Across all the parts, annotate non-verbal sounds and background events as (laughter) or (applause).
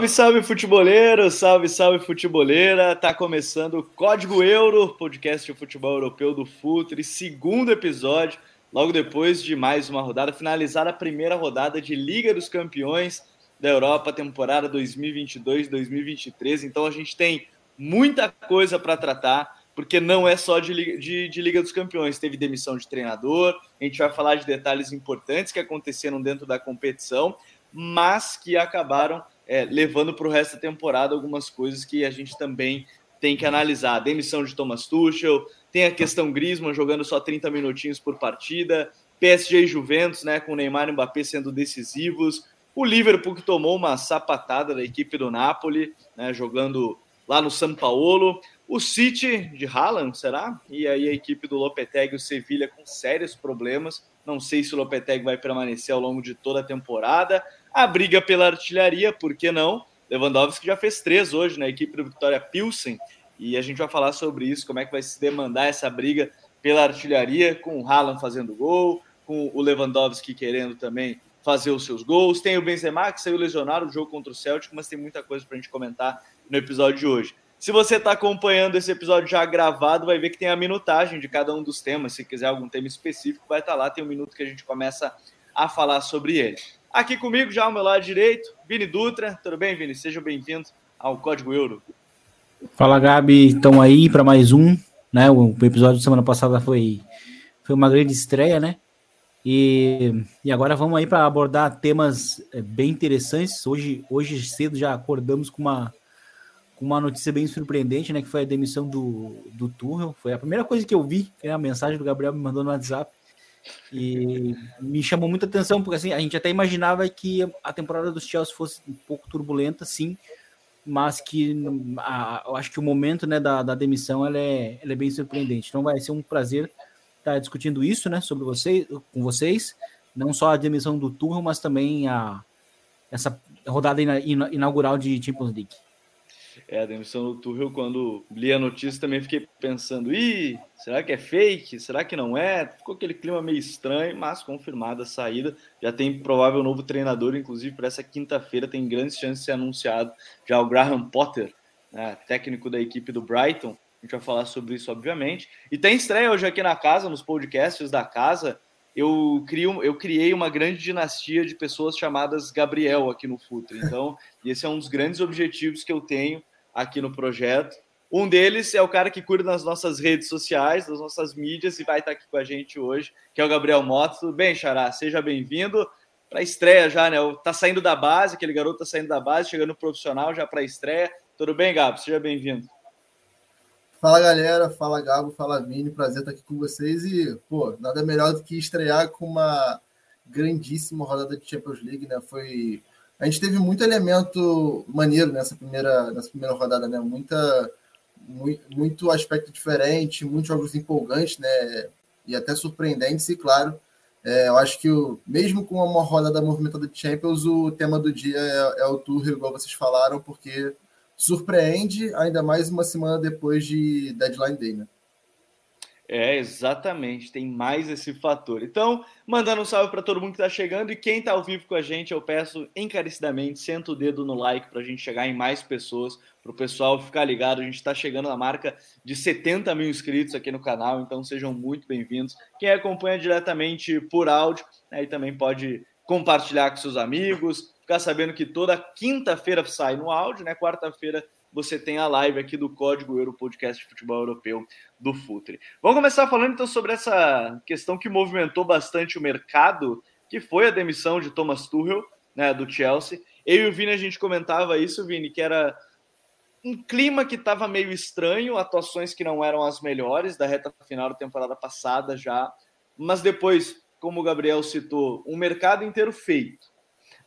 Salve, salve futeboleiro, salve, salve futeboleira. Tá começando o Código Euro, podcast de futebol europeu do Futre, segundo episódio, logo depois de mais uma rodada, finalizar a primeira rodada de Liga dos Campeões da Europa, temporada 2022-2023. Então a gente tem muita coisa para tratar, porque não é só de, de, de Liga dos Campeões. Teve demissão de treinador, a gente vai falar de detalhes importantes que aconteceram dentro da competição, mas que acabaram é, levando para o resto da temporada algumas coisas que a gente também tem que analisar. A demissão de Thomas Tuchel, tem a questão Griezmann jogando só 30 minutinhos por partida, PSG e Juventus, né, com Neymar e Mbappé sendo decisivos, o Liverpool que tomou uma sapatada da equipe do Napoli, né, jogando lá no São Paulo, o City de Haaland, será? E aí a equipe do Lopetegui, o Sevilha, com sérios problemas. Não sei se o Lopetegui vai permanecer ao longo de toda a temporada. A briga pela artilharia, por que não? Lewandowski já fez três hoje na equipe do Vitória Pilsen, e a gente vai falar sobre isso, como é que vai se demandar essa briga pela artilharia, com o Haaland fazendo gol, com o Lewandowski querendo também fazer os seus gols. Tem o Benzema, que saiu lesionado no jogo contra o Celtic, mas tem muita coisa para a gente comentar no episódio de hoje. Se você está acompanhando esse episódio já gravado, vai ver que tem a minutagem de cada um dos temas. Se quiser algum tema específico, vai estar tá lá, tem um minuto que a gente começa a falar sobre ele. Aqui comigo, já ao meu lado direito, Vini Dutra. Tudo bem, Vini? Seja bem-vindo ao Código Euro. Fala, Gabi. Estão aí para mais um. Né? O episódio de semana passada foi, foi uma grande estreia, né? E, e agora vamos aí para abordar temas é, bem interessantes. Hoje, hoje cedo já acordamos com uma, com uma notícia bem surpreendente, né? Que foi a demissão do, do Tuchel. Foi a primeira coisa que eu vi, foi a mensagem do Gabriel me mandou no WhatsApp. E me chamou muita atenção, porque assim, a gente até imaginava que a temporada dos Chelsea fosse um pouco turbulenta, sim, mas que a, eu acho que o momento né, da, da demissão ela é, ela é bem surpreendente. Então vai ser um prazer estar discutindo isso né, sobre vocês, com vocês, não só a demissão do Tuchel, mas também a, essa rodada inaugural de Champions League. É, a demissão do Tuchel, quando li a notícia, também fiquei pensando, ih, será que é fake? Será que não é? Ficou aquele clima meio estranho, mas confirmada a saída. Já tem provável novo treinador, inclusive para essa quinta-feira tem grandes chances de ser anunciado já o Graham Potter, né, técnico da equipe do Brighton. A gente vai falar sobre isso, obviamente. E tem estreia hoje aqui na casa, nos podcasts da casa. Eu, crio, eu criei uma grande dinastia de pessoas chamadas Gabriel aqui no Futre. Então, esse é um dos grandes objetivos que eu tenho aqui no projeto. Um deles é o cara que cuida das nossas redes sociais, das nossas mídias, e vai estar aqui com a gente hoje, que é o Gabriel Mota. Tudo bem, Xará? Seja bem-vindo para a estreia já, né? Tá saindo da base, aquele garoto tá saindo da base, chegando profissional já para a estreia. Tudo bem, Gabo? Seja bem-vindo. Fala, galera. Fala, Gabo. Fala, Vini. Prazer estar aqui com vocês. E, pô, nada melhor do que estrear com uma grandíssima rodada de Champions League, né? Foi a gente teve muito elemento maneiro nessa primeira, nessa primeira rodada, né? Muita, muito, muito aspecto diferente, muitos jogos empolgantes, né? E até surpreendentes, e claro, é, eu acho que o, mesmo com uma rodada movimentada de Champions, o tema do dia é, é o Tour, igual vocês falaram, porque surpreende ainda mais uma semana depois de Deadline Day, né? É, exatamente, tem mais esse fator. Então, mandando um salve para todo mundo que está chegando e quem está ao vivo com a gente, eu peço encarecidamente, senta o dedo no like para a gente chegar em mais pessoas, para o pessoal ficar ligado. A gente está chegando na marca de 70 mil inscritos aqui no canal, então sejam muito bem-vindos. Quem acompanha diretamente por áudio, aí né, também pode compartilhar com seus amigos, ficar sabendo que toda quinta-feira sai no áudio, né? Quarta-feira você tem a live aqui do Código Euro Podcast de Futebol Europeu do Futre. Vamos começar falando então sobre essa questão que movimentou bastante o mercado, que foi a demissão de Thomas Tuchel, né, do Chelsea. Eu e o Vini a gente comentava isso, Vini, que era um clima que estava meio estranho, atuações que não eram as melhores da reta final da temporada passada já, mas depois, como o Gabriel citou, um mercado inteiro feito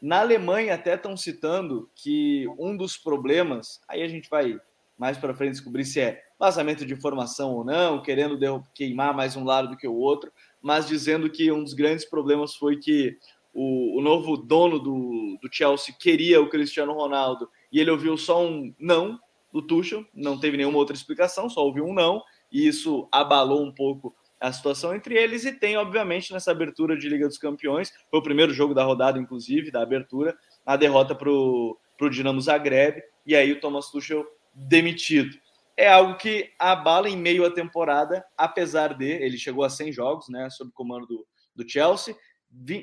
na Alemanha até estão citando que um dos problemas, aí a gente vai mais para frente descobrir se é vazamento de informação ou não, querendo queimar mais um lado do que o outro, mas dizendo que um dos grandes problemas foi que o, o novo dono do, do Chelsea queria o Cristiano Ronaldo e ele ouviu só um não do Tuchel, não teve nenhuma outra explicação, só ouviu um não, e isso abalou um pouco a situação entre eles e tem, obviamente, nessa abertura de Liga dos Campeões, foi o primeiro jogo da rodada, inclusive, da abertura, a derrota para o Dinamo Zagreb, e aí o Thomas Tuchel demitido. É algo que abala em meio à temporada, apesar de ele chegou a 100 jogos, né, sob comando do, do Chelsea,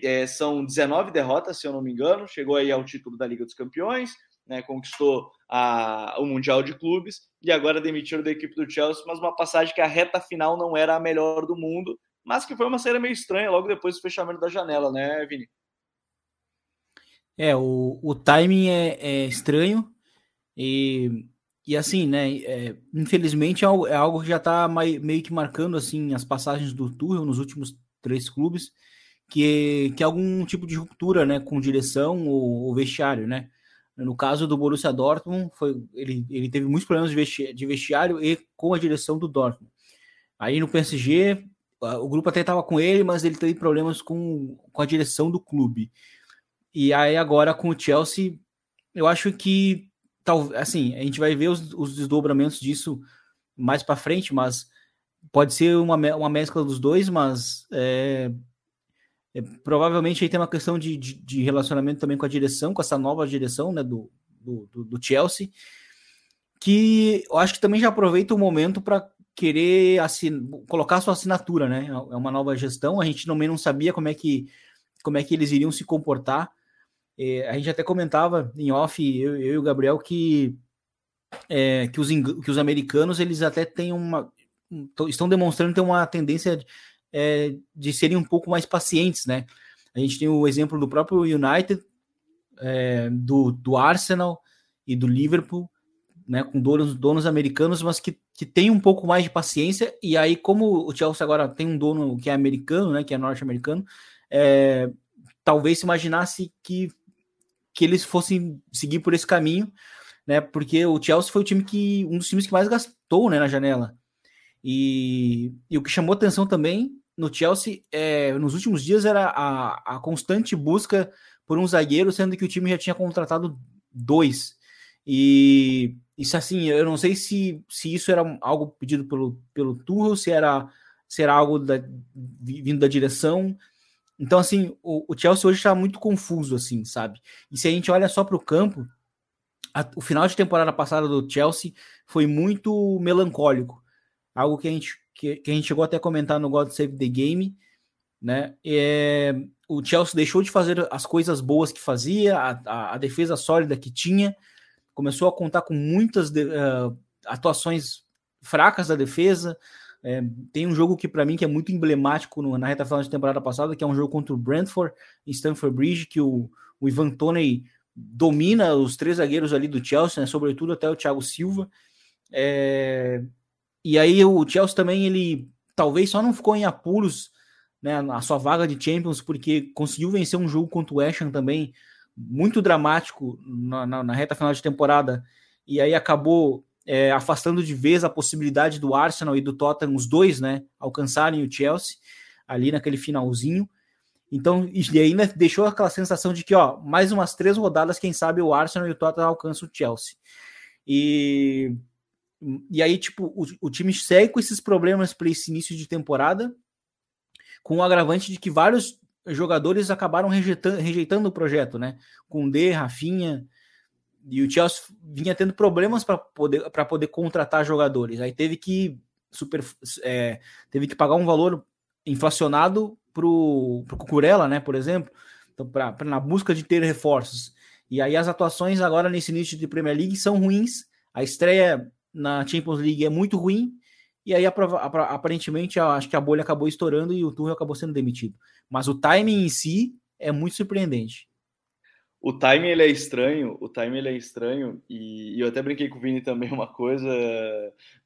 é, são 19 derrotas, se eu não me engano, chegou aí ao título da Liga dos Campeões, né, conquistou a, o Mundial de Clubes e agora demitiram da equipe do Chelsea, mas uma passagem que a reta final não era a melhor do mundo, mas que foi uma série meio estranha logo depois do fechamento da janela, né, Vini? É, o, o timing é, é estranho e, e assim, né, é, infelizmente é algo, é algo que já está meio que marcando assim as passagens do Tuchel nos últimos três clubes, que, que é algum tipo de ruptura, né, com direção ou, ou vestiário, né? No caso do Borussia Dortmund, foi, ele, ele teve muitos problemas de vestiário e com a direção do Dortmund. Aí no PSG, o grupo até estava com ele, mas ele teve problemas com, com a direção do clube. E aí agora com o Chelsea, eu acho que tal, assim, a gente vai ver os, os desdobramentos disso mais para frente, mas pode ser uma, uma mescla dos dois, mas é, é, provavelmente aí tem uma questão de, de, de, relacionamento também com a direção, com essa nova direção né, do, do, do Chelsea, que eu acho que também já aproveita o momento para querer assin... colocar sua assinatura, né? É uma nova gestão. A gente também não sabia como é que, como é que eles iriam se comportar. É, a gente até comentava em off, eu, eu e o Gabriel, que, é, que, os, que os americanos eles até têm uma. estão demonstrando ter uma tendência é, de serem um pouco mais pacientes, né? A gente tem o exemplo do próprio United, é, do, do Arsenal e do Liverpool, né, com donos, donos americanos, mas que, que tem um pouco mais de paciência. E aí, como o Chelsea agora tem um dono que é americano, né, que é norte-americano, é, talvez se imaginasse que, que eles fossem seguir por esse caminho, né, porque o Chelsea foi o time que um dos times que mais gastou, né, na janela. E, e o que chamou atenção também no Chelsea, é, nos últimos dias, era a, a constante busca por um zagueiro, sendo que o time já tinha contratado dois. E isso assim, eu não sei se, se isso era algo pedido pelo, pelo Tuchel, se era, se era algo da, vindo da direção. Então, assim, o, o Chelsea hoje está muito confuso, assim, sabe? E se a gente olha só para o campo, a, o final de temporada passada do Chelsea foi muito melancólico. Algo que a gente que, que a gente chegou até a comentar no God Save the Game, né? É, o Chelsea deixou de fazer as coisas boas que fazia, a, a, a defesa sólida que tinha, começou a contar com muitas de, uh, atuações fracas da defesa. É, tem um jogo que para mim que é muito emblemático no, na reta final de temporada passada, que é um jogo contra o Brentford em Stamford Bridge, que o, o Ivan Toney domina os três zagueiros ali do Chelsea, né, sobretudo até o Thiago Silva. É, e aí o Chelsea também, ele talvez só não ficou em apuros né, na sua vaga de Champions, porque conseguiu vencer um jogo contra o West Ham também, muito dramático na, na, na reta final de temporada, e aí acabou é, afastando de vez a possibilidade do Arsenal e do Tottenham, os dois, né, alcançarem o Chelsea ali naquele finalzinho. Então, e ainda deixou aquela sensação de que, ó, mais umas três rodadas, quem sabe o Arsenal e o Tottenham alcançam o Chelsea. E e aí, tipo, o, o time segue com esses problemas para esse início de temporada, com o agravante de que vários jogadores acabaram rejeitando, rejeitando o projeto, né? Com D, Rafinha, e o Chelsea vinha tendo problemas para poder, poder contratar jogadores. Aí teve que super é, teve que pagar um valor inflacionado para o Cucurella, né? Por exemplo, então, pra, na busca de ter reforços. E aí as atuações agora nesse início de Premier League são ruins. A estreia na Champions League é muito ruim, e aí aparentemente acho que a bolha acabou estourando e o Tuchel acabou sendo demitido. Mas o timing em si é muito surpreendente. O timing ele é estranho, o timing ele é estranho, e, e eu até brinquei com o Vini também uma coisa,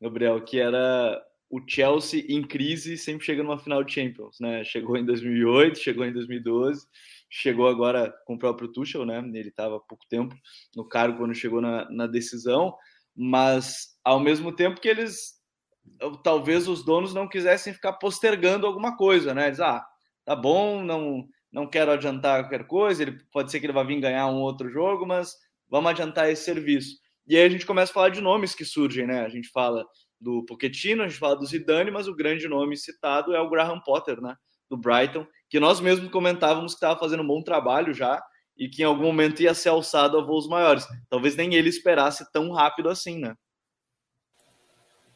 Gabriel, que era o Chelsea em crise sempre chega numa final de Champions, né? Chegou em 2008, chegou em 2012, chegou agora com o próprio Tuchel, né? Ele estava há pouco tempo no cargo quando chegou na, na decisão, mas ao mesmo tempo que eles talvez os donos não quisessem ficar postergando alguma coisa, né? Eles, ah, tá bom, não não quero adiantar qualquer coisa, ele pode ser que ele vá vir ganhar um outro jogo, mas vamos adiantar esse serviço. E aí a gente começa a falar de nomes que surgem, né? A gente fala do Pochettino, a gente fala do Zidane, mas o grande nome citado é o Graham Potter, né? Do Brighton, que nós mesmos comentávamos que estava fazendo um bom trabalho já e que em algum momento ia ser alçado a voos maiores. Talvez nem ele esperasse tão rápido assim, né?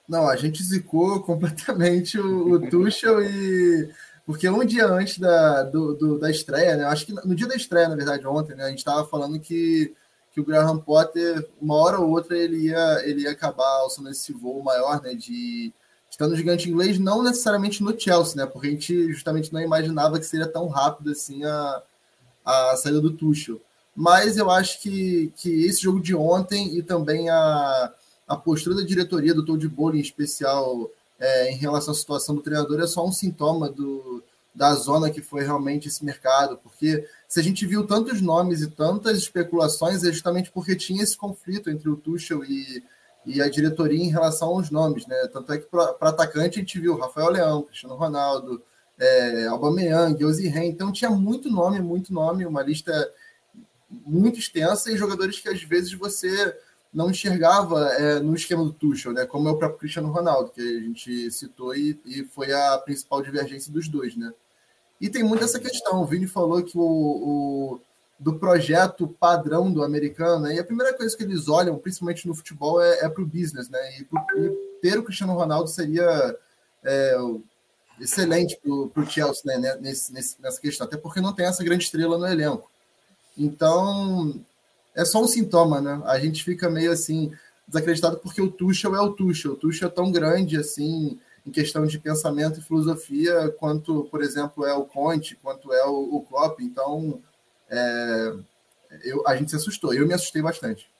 Não, a gente zicou completamente o, o Tuchel e porque um dia antes da, do, do, da estreia, né? Acho que no dia da estreia, na verdade, ontem, né? A gente estava falando que, que o Graham Potter, uma hora ou outra, ele ia, ele ia acabar alçando esse voo maior, né? De estar no gigante inglês, não necessariamente no Chelsea, né? Porque a gente justamente não imaginava que seria tão rápido assim a, a saída do Tuchel. Mas eu acho que, que esse jogo de ontem e também a, a postura da diretoria do Todd Bowling em especial é, em relação à situação do treinador é só um sintoma do, da zona que foi realmente esse mercado, porque se a gente viu tantos nomes e tantas especulações é justamente porque tinha esse conflito entre o Tuchel e, e a diretoria em relação aos nomes, né? Tanto é que para atacante a gente viu Rafael Leão, Cristiano Ronaldo, é, Aubameyang, Ren, então tinha muito nome, muito nome, uma lista muito extensa e jogadores que às vezes você não enxergava é, no esquema do Tuchel, né? Como é o próprio Cristiano Ronaldo, que a gente citou e, e foi a principal divergência dos dois, né? E tem muito essa questão. O Vini falou que o, o do projeto padrão do americano, né? e a primeira coisa que eles olham, principalmente no futebol, é, é para o business, né? E, pro, e, ter o Cristiano Ronaldo seria é, excelente para o Chelsea né? Nesse, nesse, nessa questão, até porque não tem essa grande estrela no elenco. Então, é só um sintoma, né? A gente fica meio assim desacreditado porque o Tuchel é o Tuchel. O Tuchel é tão grande assim em questão de pensamento e filosofia quanto, por exemplo, é o Conte, quanto é o, o Klopp. Então, é, eu, a gente se assustou. Eu me assustei bastante.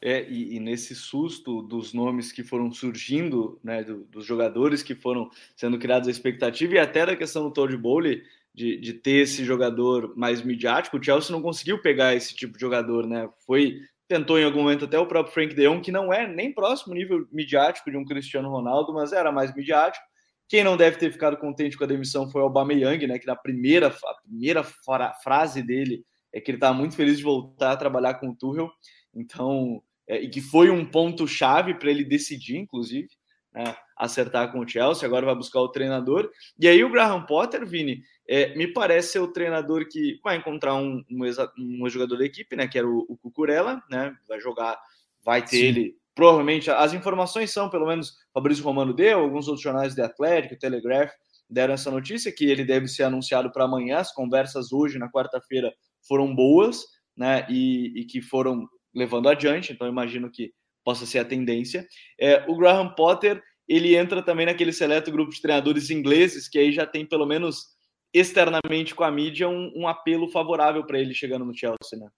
É, e, e, nesse susto dos nomes que foram surgindo, né, do, dos jogadores que foram sendo criados a expectativa e até da questão do Todd Bowley, de, de ter esse jogador mais midiático, o Chelsea não conseguiu pegar esse tipo de jogador, né? Foi tentou em algum momento até o próprio Frank De Jong, que não é nem próximo nível midiático de um Cristiano Ronaldo, mas era mais midiático. Quem não deve ter ficado contente com a demissão foi o Aubameyang, né? Que na primeira, a primeira frase dele é que ele estava muito feliz de voltar a trabalhar com o Tuchel. Então, é, e que foi um ponto chave para ele decidir, inclusive, né, acertar com o Chelsea. Agora vai buscar o treinador. E aí o Graham Potter, Vini, é, me parece ser o treinador que vai encontrar um, um, um jogador da equipe, né? Que era o, o Cucurella, né? Vai jogar, vai ter Sim. ele. Provavelmente, as informações são, pelo menos, Fabrício Romano deu, alguns outros jornais de Atlético, Telegraph deram essa notícia que ele deve ser anunciado para amanhã. As conversas hoje, na quarta-feira, foram boas, né? E, e, que foram levando adiante. Então, imagino que possa ser a tendência. É, o Graham Potter ele entra também naquele seleto grupo de treinadores ingleses que aí já tem pelo menos externamente com a mídia um, um apelo favorável para ele chegando no Chelsea, né?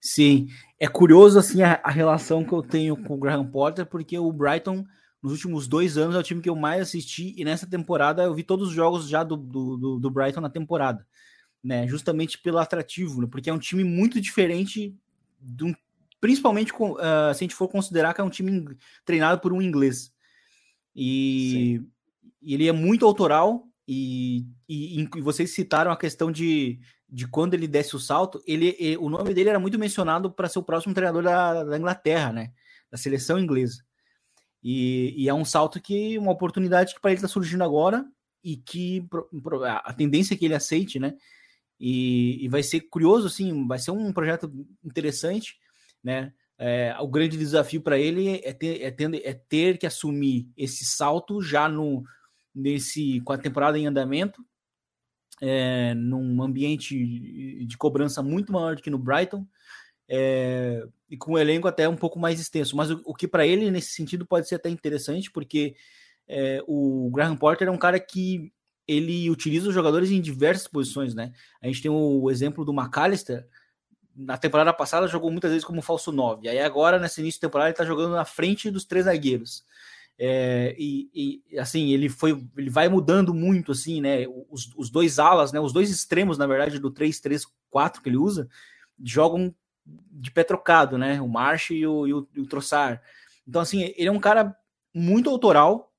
Sim, é curioso assim a, a, relação que eu tenho com o Graham Potter, porque o Brighton nos últimos dois anos é o time que eu mais assisti e nessa temporada eu vi todos os jogos já do, do, do Brighton na temporada, né? Justamente pelo atrativo, né? porque é um time muito diferente, um, principalmente uh, se a gente for considerar que é um time treinado por um inglês. E, e ele é muito autoral, e, e, e, vocês citaram a questão de, de quando ele desce o salto, ele, o nome dele era muito mencionado para ser o próximo treinador da, da, Inglaterra, né? Da seleção inglesa. E, e é um salto que, uma oportunidade que para ele está surgindo agora e que a tendência é que ele aceite, né? E, e vai ser curioso, assim, vai ser um projeto interessante, né? É, o grande desafio para ele é ter, é, ter, é ter que assumir esse salto já no, nesse com a temporada em andamento, é, num ambiente de cobrança muito maior do que no Brighton, é, e com o elenco até um pouco mais extenso. Mas o, o que para ele, nesse sentido, pode ser até interessante, porque é, o Graham Porter é um cara que ele utiliza os jogadores em diversas posições, né? A gente tem o exemplo do McAllister, na temporada passada jogou muitas vezes como falso 9, aí agora, nesse início de temporada, ele está jogando na frente dos três zagueiros. É, e, e, assim, ele foi, ele vai mudando muito, assim, né? Os, os dois alas, né? Os dois extremos, na verdade, do 3-3-4 que ele usa, jogam de pé trocado, né? O March e o, e o, e o Trossard. Então, assim, ele é um cara muito autoral,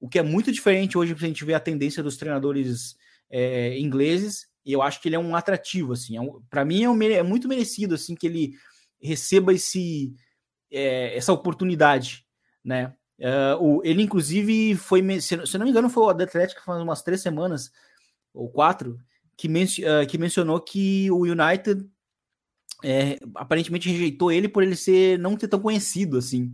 o que é muito diferente hoje, a gente vê a tendência dos treinadores é, ingleses, e eu acho que ele é um atrativo, assim. É um, para mim é, um, é, muito merecido, assim, que ele receba esse, é, essa oportunidade, né? Uh, o, ele, inclusive, foi, se, se não me engano, foi o Atlético faz umas três semanas ou quatro, que, men uh, que mencionou que o United é, aparentemente rejeitou ele por ele ser não ter tão conhecido assim.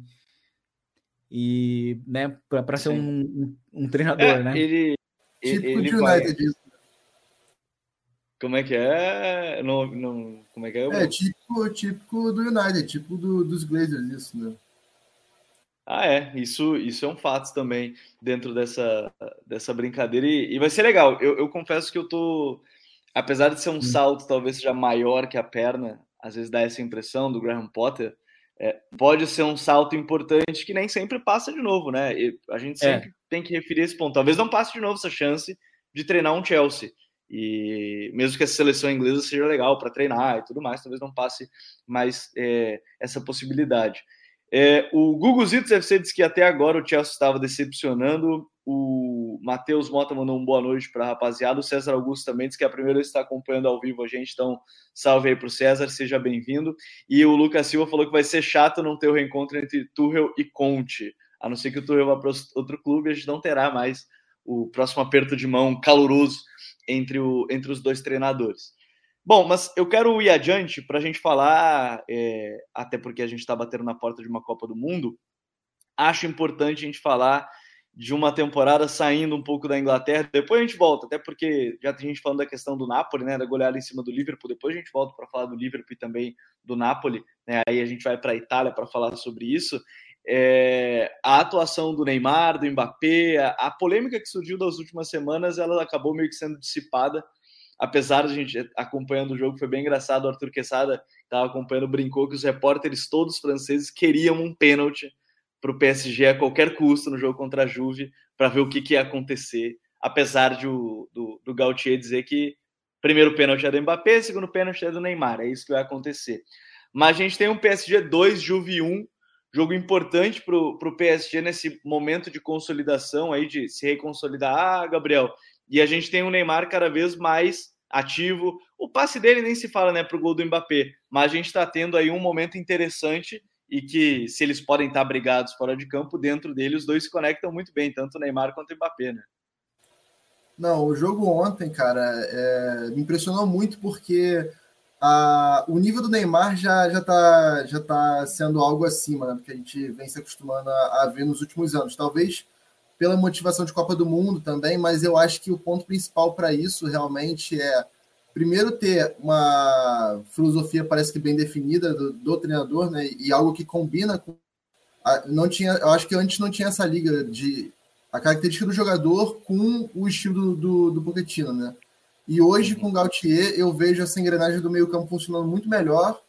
E, né, para ser um, um, um, treinador, é, né? Ele, tipo ele de United isso. Como é que é? Não, não, como é que é? É, típico, típico do United, tipo do, dos Glazers, isso, né? Ah, é. Isso, isso é um fato também dentro dessa, dessa brincadeira. E, e vai ser legal. Eu, eu, confesso que eu tô. Apesar de ser um salto talvez seja maior que a perna, às vezes dá essa impressão do Graham Potter, é, pode ser um salto importante que nem sempre passa de novo, né? E a gente é. sempre é. tem que referir esse ponto. Talvez não passe de novo essa chance de treinar um Chelsea. E mesmo que a seleção inglesa seja legal para treinar e tudo mais, talvez não passe mais é, essa possibilidade. É, o Google Zitos FC disse que até agora o Chelsea estava decepcionando. O Matheus Mota mandou um boa noite para a rapaziada. O César Augusto também disse que é a primeira vez que está acompanhando ao vivo a gente. Então, salve aí para o César, seja bem-vindo. E o Lucas Silva falou que vai ser chato não ter o reencontro entre Tuchel e Conte. A não ser que o Tuchel vá para outro clube, a gente não terá mais o próximo aperto de mão caloroso entre, o, entre os dois treinadores. Bom, mas eu quero ir adiante para a gente falar, é, até porque a gente está batendo na porta de uma Copa do Mundo. Acho importante a gente falar de uma temporada saindo um pouco da Inglaterra. Depois a gente volta, até porque já tem gente falando da questão do Napoli, né, da goleada em cima do Liverpool. Depois a gente volta para falar do Liverpool e também do Napoli. Né, aí a gente vai para a Itália para falar sobre isso. É, a atuação do Neymar, do Mbappé, a, a polêmica que surgiu das últimas semanas, ela acabou meio que sendo dissipada apesar de a gente acompanhando o jogo, foi bem engraçado. O Arthur Quesada estava acompanhando, brincou que os repórteres todos franceses queriam um pênalti para o PSG a qualquer custo no jogo contra a Juve para ver o que, que, ia acontecer, apesar de o, do, do Gautier dizer que primeiro pênalti é do Mbappé, segundo pênalti é do Neymar, é isso que vai acontecer. Mas a gente tem um PSG 2, Juve 1, jogo importante para o PSG nesse momento de consolidação aí, de se reconsolidar. Ah, Gabriel, e a gente tem um Neymar cada vez mais ativo. O passe dele nem se fala, né, para o gol do Mbappé, mas a gente está tendo aí um momento interessante e que, se eles podem estar brigados fora de campo, dentro dele os dois se conectam muito bem, tanto o Neymar quanto o Mbappé, né? Não, o jogo ontem, cara, é, me impressionou muito porque a, o nível do Neymar já já está já tá sendo algo acima né, do que a gente vem se acostumando a, a ver nos últimos anos. Talvez pela motivação de Copa do Mundo também, mas eu acho que o ponto principal para isso realmente é primeiro ter uma filosofia parece que bem definida do, do treinador, né, e algo que combina com a, não tinha, eu acho que antes não tinha essa liga de a característica do jogador com o estilo do, do, do Pochettino, né? E hoje com o Gautier eu vejo essa engrenagem do meio campo funcionando muito melhor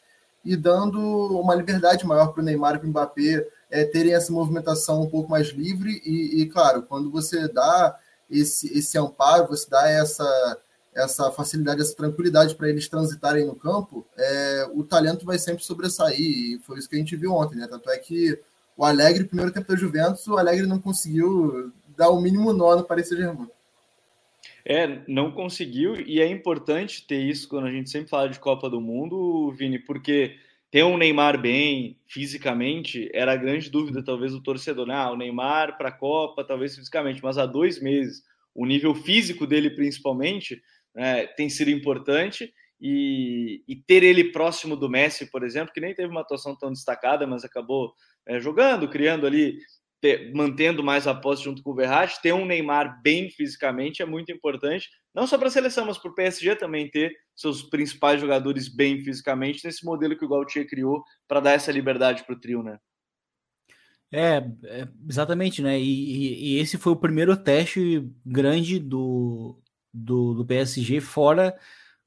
e dando uma liberdade maior para o Neymar e para o Mbappé é, terem essa movimentação um pouco mais livre e, e, claro, quando você dá esse, esse amparo, você dá essa, essa facilidade, essa tranquilidade para eles transitarem no campo, é, o talento vai sempre sobressair e foi isso que a gente viu ontem, né? Tanto é que o Alegre, primeiro tempo da Juventus, o Alegre não conseguiu dar o mínimo nó no Paris Saint-Germain. É, não conseguiu, e é importante ter isso quando a gente sempre fala de Copa do Mundo, Vini, porque ter um Neymar bem fisicamente era a grande dúvida, talvez, do torcedor. Né? Ah, o Neymar para a Copa, talvez fisicamente, mas há dois meses, o nível físico dele, principalmente, né, tem sido importante. E, e, ter ele próximo do Messi, por exemplo, que nem teve uma atuação tão destacada, mas acabou é, jogando, criando ali mantendo mais a posse junto com o Verratti, ter um Neymar bem fisicamente é muito importante, não só para a seleção, mas para o PSG também ter seus principais jogadores bem fisicamente nesse modelo que o Gautier criou para dar essa liberdade para o trio, né? É, é, exatamente, né? E, e, e, esse foi o primeiro teste grande do, do, do, PSG fora,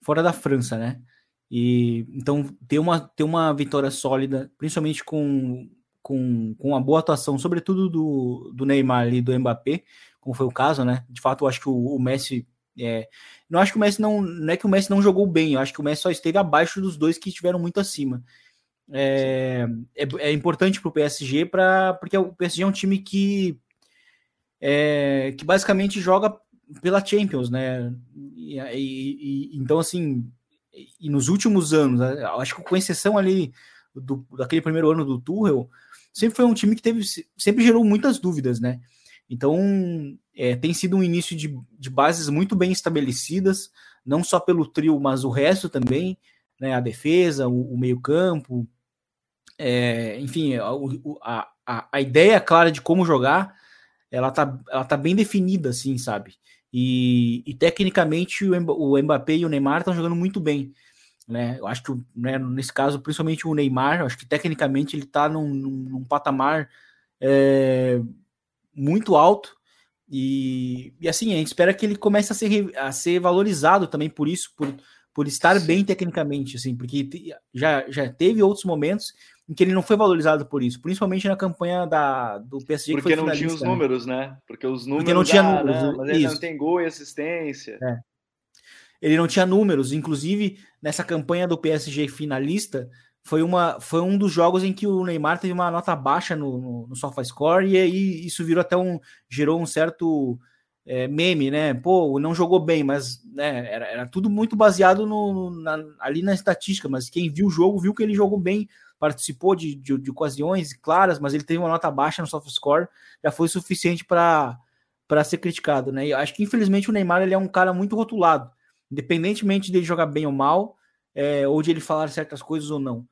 fora da França, né? E então ter uma, ter uma vitória sólida, principalmente com com, com uma boa atuação, sobretudo do, do Neymar e do Mbappé, como foi o caso, né? De fato, eu acho que o, o Messi. É, não acho que o Messi não. Não é que o Messi não jogou bem, eu acho que o Messi só esteve abaixo dos dois que estiveram muito acima. É, é, é, importante para o PSG, pra, porque o PSG é um time que, é, que basicamente joga pela Champions, né? E, e, e, então, assim, e nos últimos anos, acho que com exceção ali do, daquele primeiro ano do Tuchel, sempre foi um time que teve, sempre gerou muitas dúvidas, né? Então, é, tem sido um início de, de bases muito bem estabelecidas, não só pelo trio, mas o resto também, né? A defesa, o, o meio-campo, é, enfim, a, a, a ideia clara de como jogar, ela tá, ela tá bem definida, assim, sabe? E, e tecnicamente o Mbappé e o Neymar estão jogando muito bem. Né? Eu acho que né, nesse caso, principalmente o Neymar, acho que tecnicamente ele está num, num, patamar é, muito alto. E, e, assim, a gente espera que ele comece a ser, a ser valorizado também por isso, por, por estar bem tecnicamente, assim, porque já, já teve outros momentos em que ele não foi valorizado por isso, principalmente na campanha da, do PSG. Porque não tinha os né? números, né? Porque os números. Porque não tinha ah, números. Não, mas ele não tem gol e assistência. É. Ele não tinha números, inclusive nessa campanha do PSG finalista, foi, uma, foi um dos jogos em que o Neymar teve uma nota baixa no, no, no SofaScore e aí isso virou até um. gerou um certo é, meme, né? Pô, não jogou bem, mas né, era, era tudo muito baseado no, na, ali na estatística, mas quem viu o jogo viu que ele jogou bem participou de, de, de ocasiões claras, mas ele teve uma nota baixa no soft score, já foi suficiente para ser criticado, né? E acho que infelizmente o Neymar ele é um cara muito rotulado, independentemente dele jogar bem ou mal, é, ou de ele falar certas coisas ou não.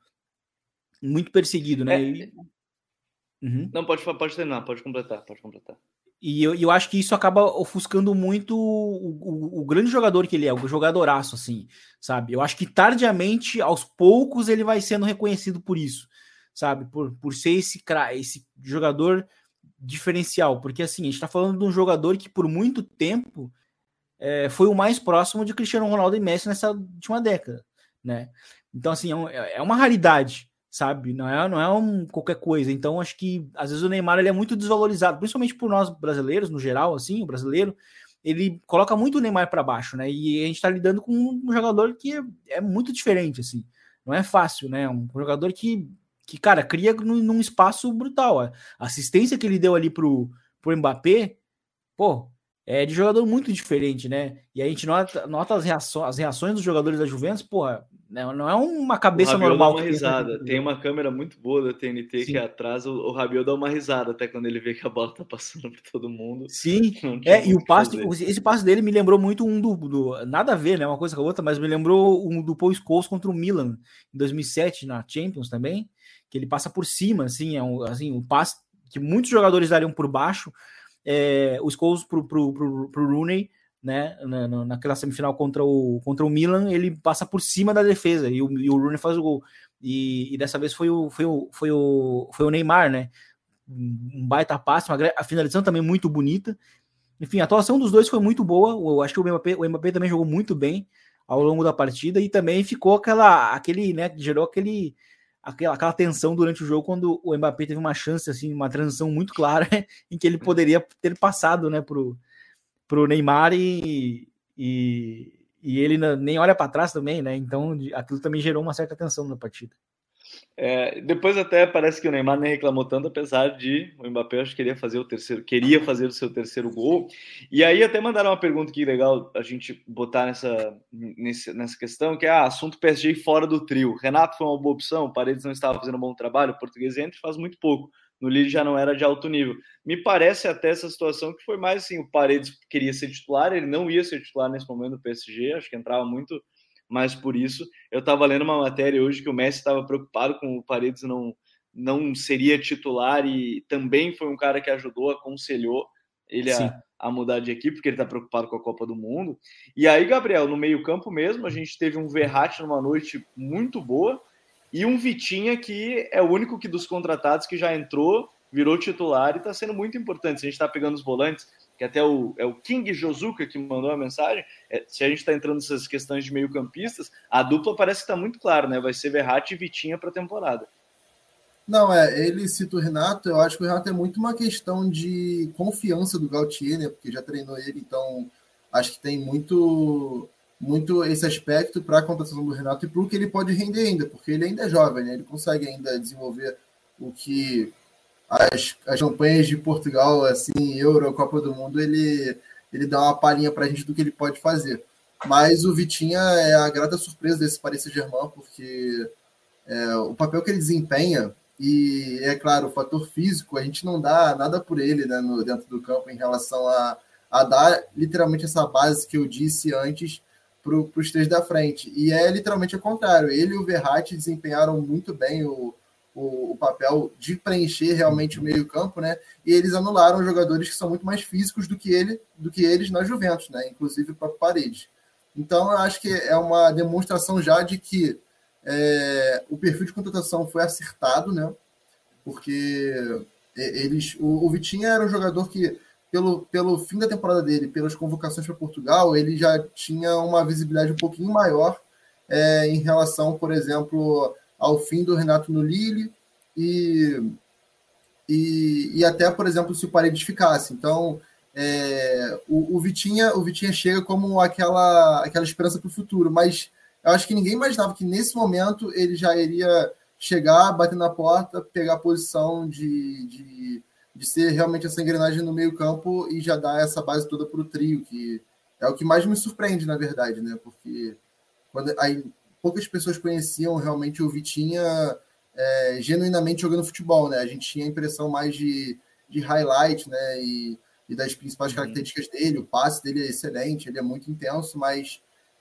Muito perseguido, né? É... E... Uhum. Não, pode, pode terminar, pode completar, pode completar. E eu, eu acho que isso acaba ofuscando muito o, o, o, grande jogador que ele é, o jogadoraço, assim, sabe? Eu acho que tardiamente, aos poucos, ele vai sendo reconhecido por isso, sabe? Por, por ser esse, esse jogador diferencial. Porque, assim, a gente tá falando de um jogador que por muito tempo é, foi o mais próximo de Cristiano Ronaldo e Messi nessa última década, né? Então, assim, é, é uma raridade sabe? Não é, não é um qualquer coisa. Então, acho que às vezes o Neymar ele é muito desvalorizado, principalmente por nós brasileiros, no geral, assim, o brasileiro, ele coloca muito o Neymar para baixo, né? E a gente está lidando com um jogador que é, é, muito diferente, assim. Não é fácil, né? Um jogador que, que cara, cria num, num espaço brutal. A assistência que ele deu ali pro, pro Mbappé, pô, é de jogador muito diferente, né? E a gente nota, nota as, reações, as reações dos jogadores da Juventus, porra, não é uma cabeça normal. Dá uma risada. Tem uma câmera muito boa da TNT Sim. que é atrás, o, o Rabiot dá uma risada até quando ele vê que a bola tá passando por todo mundo. Sim, (laughs) é, e o passe, esse passe dele me lembrou muito um do, do, nada a ver, né, uma coisa com a outra, mas me lembrou um do Paul Scholes contra o Milan em 2007 na Champions também, que ele passa por cima, assim, é um, assim, um passe que muitos jogadores dariam por baixo, é, o Scholes pro, pro, pro, pro Rooney né, na, naquela semifinal contra o, contra o Milan, ele passa por cima da defesa e o, e o Rooney faz o gol. E, e, dessa vez foi o, foi, o, foi, o, foi o Neymar, né? Um baita passe, uma, a finalização também muito bonita. Enfim, a atuação dos dois foi muito boa. Eu acho que o Mbappé, o Mbappé também jogou muito bem ao longo da partida e também ficou aquela, aquele, né, gerou aquele, aquela, aquela tensão durante o jogo quando o Mbappé teve uma chance, assim, uma transição muito clara (laughs) em que ele poderia ter passado, né, pro, para o Neymar e, e, e ele nem olha para trás também, né? Então aquilo também gerou uma certa tensão na partida. É, depois até parece que o Neymar nem reclamou tanto, apesar de o Mbappé acho que queria fazer o terceiro, queria fazer o seu terceiro gol. E aí até mandaram uma pergunta que legal a gente botar nessa, nessa questão, que é ah, assunto PSG fora do trio. Renato foi uma boa opção, Paredes não estava fazendo um bom trabalho, o português entra faz muito pouco no Lille já não era de alto nível. Me parece até essa situação que foi mais assim, o Paredes queria ser titular, ele não ia ser titular nesse momento do PSG, acho que entrava muito mais por isso. Eu estava lendo uma matéria hoje que o Messi estava preocupado com o Paredes não não seria titular e também foi um cara que ajudou, aconselhou ele a, a, mudar de equipe, porque ele está preocupado com a Copa do Mundo. E aí, Gabriel, no meio-campo mesmo, a gente teve um Verratti numa noite muito boa e um Vitinha que é o único que dos contratados que já entrou, virou titular e está sendo muito importante. Se a gente está pegando os volantes, que até o, é o King Josuka que mandou a mensagem, é, se a gente está entrando nessas questões de meio-campistas, a dupla parece que está muito clara, né? Vai ser Verratti e Vitinha para a temporada. Não, é, ele cita o Renato, eu acho que o Renato é muito uma questão de confiança do Gautier, né? Porque já treinou ele, então acho que tem muito muito esse aspecto para a contratação do Renato e para o que ele pode render ainda, porque ele ainda é jovem, né? ele consegue ainda desenvolver o que as, as campanhas de Portugal, assim, Euro, Copa do Mundo, ele, ele dá uma palhinha para a gente do que ele pode fazer. Mas o Vitinha é a grata surpresa desse Paris Saint-Germain, porque é, o papel que ele desempenha, e é claro, o fator físico, a gente não dá nada por ele né, no, dentro do campo em relação a, a dar literalmente essa base que eu disse antes para os três da frente. E é literalmente o contrário. Ele e o Verratti desempenharam muito bem o, o, o, papel de preencher realmente o meio-campo, né? E eles anularam jogadores que são muito mais físicos do que ele, do que eles na Juventus, né? Inclusive o próprio Paredes. Então eu acho que é uma demonstração já de que é, o perfil de contratação foi acertado, né? Porque eles, o, o Vitinha era um jogador que pelo, pelo fim da temporada dele, pelas convocações para Portugal, ele já tinha uma visibilidade um pouquinho maior é, em relação, por exemplo, ao fim do Renato no Lille e, e, e até, por exemplo, se o Paredes ficasse. Então, é, o, o, Vitinha, o Vitinha chega como aquela, aquela esperança para o futuro, mas eu acho que ninguém imaginava que nesse momento ele já iria chegar, bater na porta, pegar a posição de, de de ser realmente essa engrenagem no meio-campo e já dar essa base toda para o trio, que é o que mais me surpreende, na verdade, né? Porque quando, aí, poucas pessoas conheciam realmente o Vitinha é, genuinamente jogando futebol, né? A gente tinha a impressão mais de, de highlight, né? E, e das principais uhum. características dele. O passe dele é excelente, ele é muito intenso, mas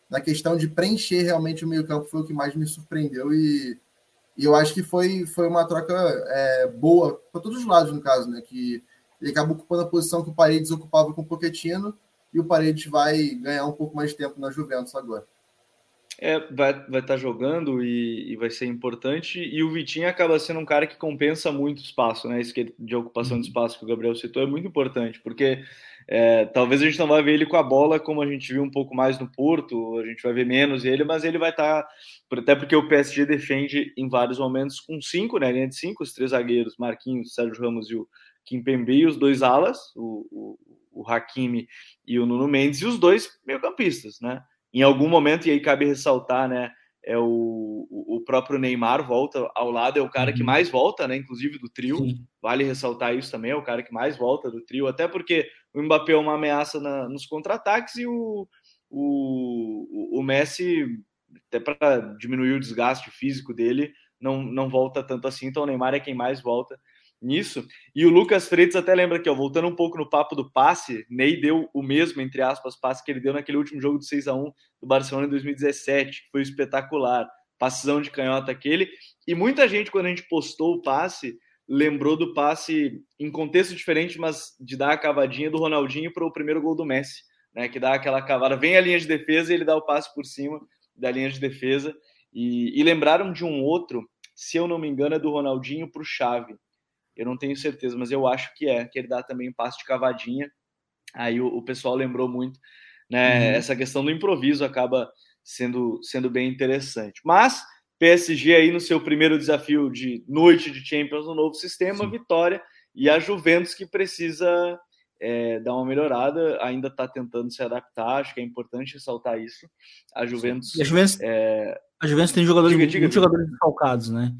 na questão de preencher realmente o meio-campo foi o que mais me surpreendeu e e eu acho que foi, foi uma troca é, boa para todos os lados, no caso, né? Que ele acabou ocupando a posição que o Paredes ocupava com o Pochettino e o Paredes vai ganhar um pouco mais de tempo na Juventus agora. É, vai, vai estar tá jogando e, e, vai ser importante. E o Vitinho acaba sendo um cara que compensa muito espaço, né? Isso de ocupação de uhum. espaço que o Gabriel citou é muito importante, porque é, talvez a gente não vai ver ele com a bola como a gente viu um pouco mais no Porto, a gente vai ver menos ele, mas ele vai estar, tá, até porque o PSG defende em vários momentos com cinco, né? Linha de cinco, os três zagueiros, Marquinhos, Sérgio Ramos e o Kimpembe, e os dois alas, o, o, o Hakimi e o Nuno Mendes, e os dois meio-campistas, né? Em algum momento, e aí cabe ressaltar, né? é o, o próprio Neymar volta ao lado, é o cara que uhum. mais volta, né? Inclusive do trio. Sim. Vale ressaltar isso também, é o cara que mais volta do trio, até porque o Mbappé é uma ameaça na, nos contra-ataques e o, o, o Messi, até para diminuir o desgaste físico dele, não, não volta tanto assim, então o Neymar é quem mais volta nisso. E o Lucas Freitas até lembra aqui, ó, voltando um pouco no papo do passe, Ney deu o mesmo, entre aspas, passe que ele deu naquele último jogo de 6 a 1 do Barcelona em 2017, que foi espetacular. Passão de canhota aquele. E muita gente, quando a gente postou o passe, lembrou do passe em contexto diferente, mas de dar a cavadinha do Ronaldinho para o primeiro gol do Messi, né? Que dá aquela cavada, vem a linha de defesa e ele dá o passe por cima da linha de defesa. E, e lembraram de um outro, se eu não me engano, é do Ronaldinho para o Chave eu não tenho certeza, mas eu acho que é, que ele dá também um passo de cavadinha. Aí o, o pessoal lembrou muito, né? Uhum. Essa questão do improviso acaba sendo, sendo bem interessante. Mas PSG aí no seu primeiro desafio de noite de Champions no novo sistema, Sim. vitória, e a Juventus que precisa é, dar uma melhorada, ainda está tentando se adaptar, acho que é importante ressaltar isso. A Juventus. a Juventus, é... a Juventus tem jogadores, diga, diga, jogadores desfalcados, né?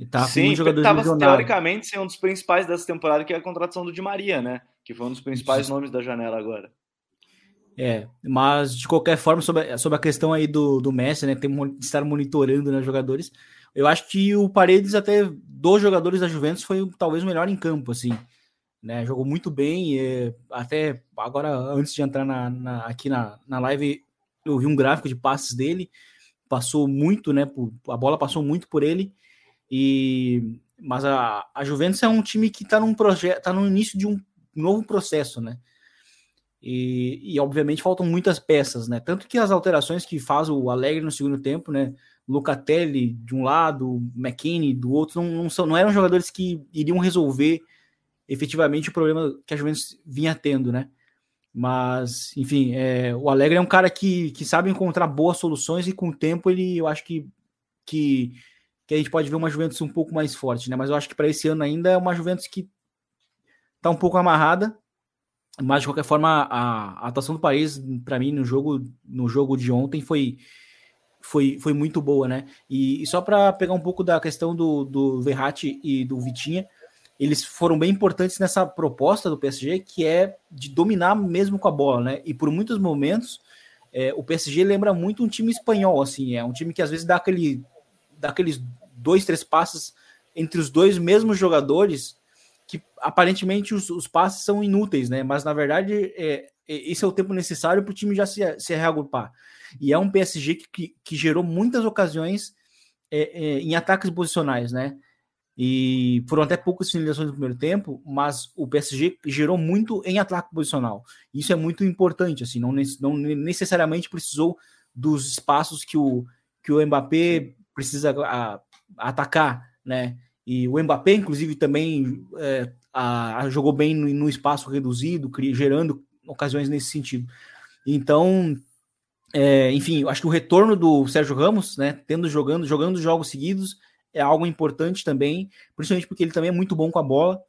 E tá Sim, estava teoricamente sendo um dos principais dessa temporada, que é a contratação do Di Maria, né? Que foi um dos principais Isso. nomes da janela agora. É, mas de qualquer forma, sobre, sobre a questão aí do, do Messi, né? Tem de estar monitorando né, jogadores. Eu acho que o Paredes, até dos jogadores da Juventus, foi talvez o melhor em campo, assim. Né, jogou muito bem. E, até agora, antes de entrar na, na, aqui na, na live, eu vi um gráfico de passes dele. Passou muito, né? Por, a bola passou muito por ele. E mas a, a Juventus é um time que está num projeto, está no início de um novo processo, né? E, e, obviamente faltam muitas peças, né? Tanto que as alterações que faz o Alegre no segundo tempo, né? Lucatelli de um lado, McKinney do outro, não, não, são, não eram jogadores que iriam resolver efetivamente o problema que a Juventus vinha tendo, né? Mas, enfim, é, o Alegre é um cara que, que sabe encontrar boas soluções e com o tempo ele, eu acho que, que que a gente pode ver uma Juventus um pouco mais forte, né? Mas eu acho que para esse ano ainda é uma Juventus que está um pouco amarrada, mas de qualquer forma a, a atuação do Paris para mim no jogo no jogo de ontem foi foi, foi muito boa, né? E, e só para pegar um pouco da questão do, do Verratti e do Vitinha, eles foram bem importantes nessa proposta do PSG, que é de dominar mesmo com a bola, né? E por muitos momentos é, o PSG lembra muito um time espanhol, assim, é um time que às vezes dá aquele daqueles dois, três passes entre os dois mesmos jogadores, que aparentemente os, os passes são inúteis, né? Mas na verdade é, esse é o tempo necessário para o time já se, se reagrupar. E é um PSG que, que, que gerou muitas ocasiões é, é, em ataques posicionais, né? E foram até poucas finalizações no primeiro tempo, mas o PSG gerou muito em ataque posicional. Isso é muito importante, assim, não, não necessariamente precisou dos espaços que o, que o Mbappé precisa a, atacar, né? E o Mbappé, inclusive, também é, a, a, jogou bem no, no, espaço reduzido, gerando ocasiões nesse sentido. Então, é, enfim, acho que o retorno do Sérgio Ramos, né, tendo jogando, jogando jogos seguidos, é algo importante também, principalmente porque ele também é muito bom com a bola,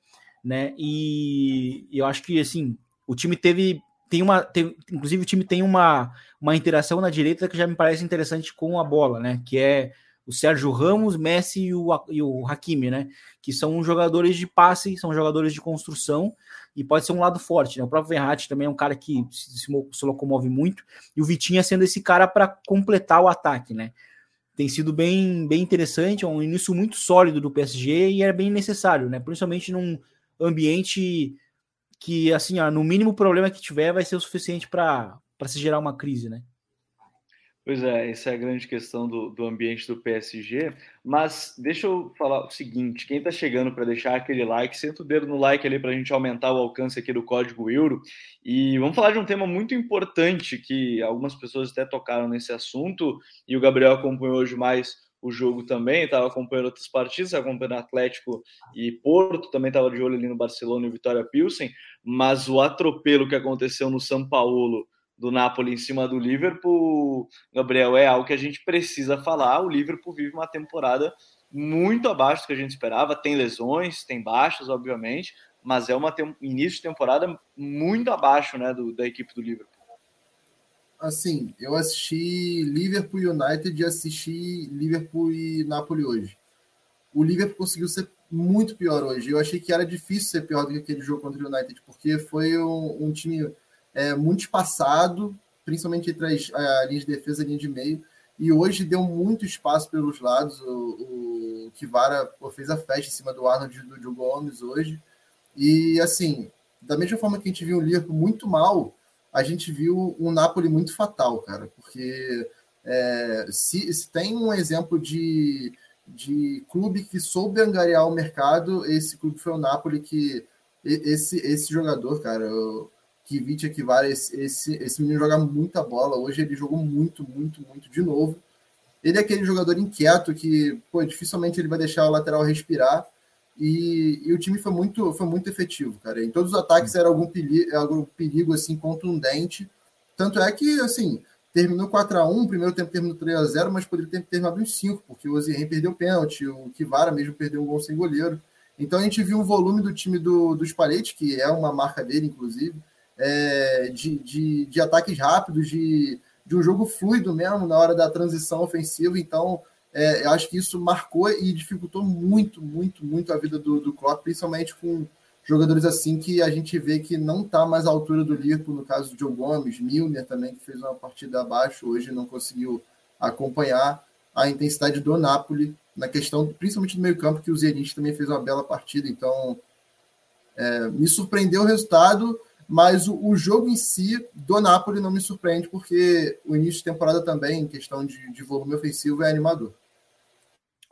né? E, e eu acho que assim, o time teve tem uma, tem, inclusive o time tem uma, uma interação na direita que já me parece interessante com a bola, né? Que é o Sérgio Ramos, Messi e o, e o Hakimi, né? Que são jogadores de passe, são jogadores de construção e pode ser um lado forte, né? O próprio Verratti também é um cara que se, se locomove muito e o Vitinha sendo esse cara para completar o ataque, né? Tem sido bem, bem interessante, é um início muito sólido do PSG e é bem necessário, né? Principalmente num ambiente que, assim, ó, no mínimo problema que tiver vai ser o suficiente para se gerar uma crise, né? Pois é, essa é a grande questão do, do ambiente do PSG. Mas deixa eu falar o seguinte: quem está chegando para deixar aquele like, senta o dedo no like ali para a gente aumentar o alcance aqui do código euro. E vamos falar de um tema muito importante que algumas pessoas até tocaram nesse assunto, e o Gabriel acompanhou hoje mais o jogo também, estava acompanhando outras partidas, acompanhando Atlético e Porto, também estava de olho ali no Barcelona e Vitória Pilsen, mas o atropelo que aconteceu no São Paulo do Napoli em cima do Liverpool, Gabriel, é algo que a gente precisa falar. O Liverpool vive uma temporada muito abaixo do que a gente esperava. Tem lesões, tem baixas, obviamente, mas é uma um início de temporada muito abaixo né, do, da equipe do Liverpool. Assim, eu assisti Liverpool United e assisti Liverpool e Napoli hoje. O Liverpool conseguiu ser muito pior hoje. Eu achei que era difícil ser pior do que aquele jogo contra o United, porque foi um, um time é, muito espaçado, principalmente entre as, a linha de defesa e a linha de meio. E hoje deu muito espaço pelos lados. O, o Kivara fez a festa em cima do Arnold e do Diogo Gomes hoje. E assim, da mesma forma que a gente viu o Liverpool muito mal, a gente viu um Napoli muito fatal, cara. Porque é, se, se, tem um exemplo de, de clube que soube angariar o mercado, esse clube foi o Napoli, que esse, esse jogador, cara, Kivic equivale esse, esse, esse menino joga muita bola. Hoje ele jogou muito, muito, muito de novo. Ele é aquele jogador inquieto que, pô, dificilmente ele vai deixar o lateral respirar. E, e, o time foi muito, foi muito efetivo, cara. Em todos os ataques era algum perigo, algum perigo assim contundente. Tanto é que, assim, terminou 4 a 1 primeiro tempo terminou 3 a 0 mas poderia ter terminado em 5, porque o Ozirren perdeu o pênalti, o Kivara mesmo perdeu um gol sem goleiro. Então a gente viu o volume do time do, dos Spalletti, que é uma marca dele, inclusive, é, de, de, de, ataques rápidos, de, de um jogo fluido mesmo na hora da transição ofensiva. Então, é, eu acho que isso marcou e dificultou muito, muito, muito a vida do, do Klopp, principalmente com jogadores assim que a gente vê que não está mais à altura do Liverpool, no caso do Joe Gomes, Milner também, que fez uma partida abaixo hoje, não conseguiu acompanhar a intensidade do Napoli na questão, principalmente do meio campo, que o Zenit também fez uma bela partida, então é, me surpreendeu o resultado, mas o, o, jogo em si do Napoli não me surpreende, porque o início de temporada também, em questão de, de volume ofensivo, é animador.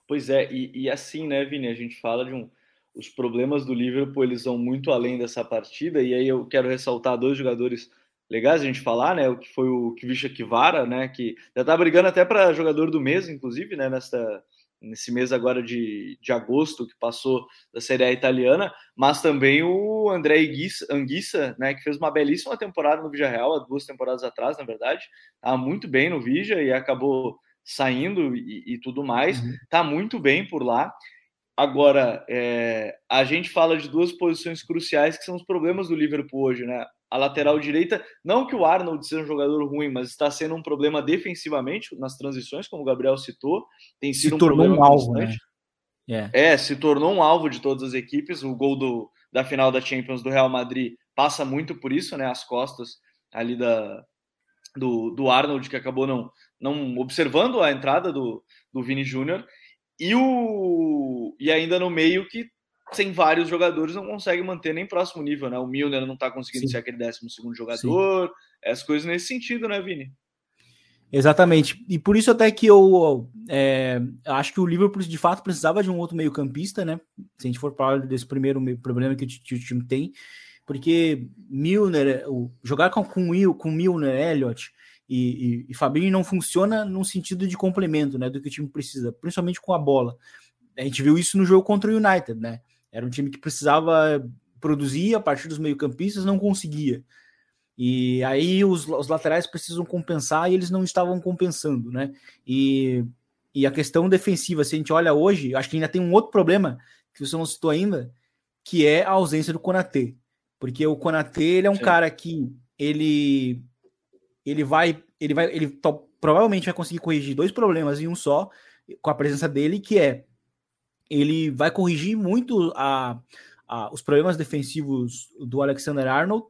Pois é, e, e, assim, né, Vini, a gente fala de um. Os problemas do Liverpool eles vão muito além dessa partida, e aí eu quero ressaltar dois jogadores legais a gente falar, né? O que foi o Kvisha Kivara, né? Que já tá brigando até para jogador do mês, inclusive, né? Nesta, nesse mês agora de, de agosto, que passou da Série A italiana, mas também o André Anguissa, né, que fez uma belíssima temporada no Vigia Real, há duas temporadas atrás, na verdade, tá muito bem no Vigia e acabou saindo e, e tudo mais, uhum. tá muito bem por lá. Agora, é, a gente fala de duas posições cruciais que são os problemas do Liverpool hoje, né? A lateral direita. Não que o Arnold seja um jogador ruim, mas está sendo um problema defensivamente nas transições, como o Gabriel citou. Tem sido se um tornou um alvo, né? Yeah. É, se tornou um alvo de todas as equipes. O gol do, da final da Champions do Real Madrid passa muito por isso, né? As costas ali da, do, do Arnold, que acabou não, não observando a entrada do, do Vini Júnior. E, o, e ainda no meio que sem vários jogadores não consegue manter nem próximo nível, né? O Milner não está conseguindo Sim. ser aquele décimo segundo jogador, Sim. as coisas nesse sentido, né, Vini? Exatamente. E por isso até que eu é, acho que o Liverpool de fato precisava de um outro meio campista, né? Se a gente for falar desse primeiro problema que o, time tem, porque Milner, o, jogar com, com, Will, com Milner, Elliott e, e, e Fabinho não funciona no sentido de complemento, né? Do que o time precisa, principalmente com a bola. A gente viu isso no jogo contra o United, né? Era um time que precisava produzir a partir dos meio-campistas, não conseguia. E aí os, os, laterais precisam compensar e eles não estavam compensando, né? E, e a questão defensiva, se a gente olha hoje, acho que ainda tem um outro problema que você não citou ainda, que é a ausência do Konatê. Porque o Konatê, ele é um Sim. cara que ele ele vai ele vai ele provavelmente vai conseguir corrigir dois problemas em um só com a presença dele, que é ele vai corrigir muito a, a, os problemas defensivos do Alexander Arnold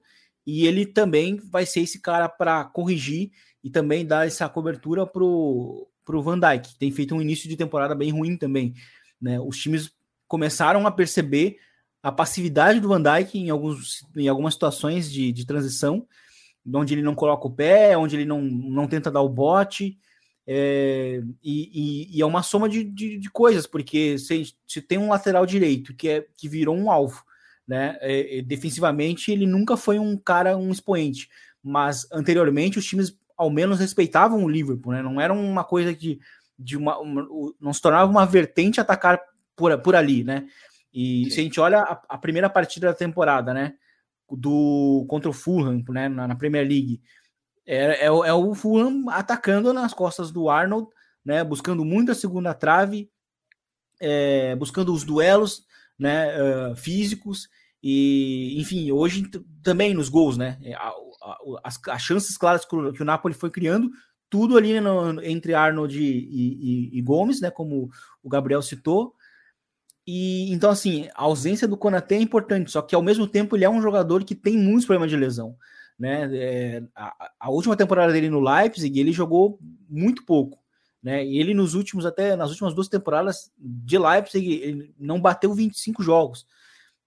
e ele também vai ser esse cara para corrigir e também dar essa cobertura para o Van Dijk, tem feito um início de temporada bem ruim também. Né? Os times começaram a perceber a passividade do Van Dijk em, alguns, em algumas situações de, de transição, onde ele não coloca o pé, onde ele não, não tenta dar o bote. É, e, e, e, é uma soma de, de, de coisas, porque se, se, tem um lateral direito que, é, que virou um alvo, né? É, é, defensivamente, ele nunca foi um cara, um expoente, mas anteriormente os times ao menos respeitavam o Liverpool, né? Não era uma coisa de, de uma, uma não se tornava uma vertente atacar por, por ali, né? E Sim. se a gente olha a, a, primeira partida da temporada, né? Do contra o Fulham, né? Na, na Premier League, é, é, é, o Fulham atacando nas costas do Arnold, né? Buscando muito a segunda trave, é, buscando os duelos, né? Uh, físicos e, enfim, hoje também nos gols, né? É, as, as chances claras que o, que o Napoli foi criando, tudo ali no, entre Arnold e, e, e, Gomes, né? Como o Gabriel citou. E então, assim, a ausência do Konaté é importante, só que ao mesmo tempo ele é um jogador que tem muitos problemas de lesão. Né? É, a, a, última temporada dele no Leipzig, ele jogou muito pouco. Né? E ele nos últimos, até nas últimas duas temporadas de Leipzig, ele não bateu 25 jogos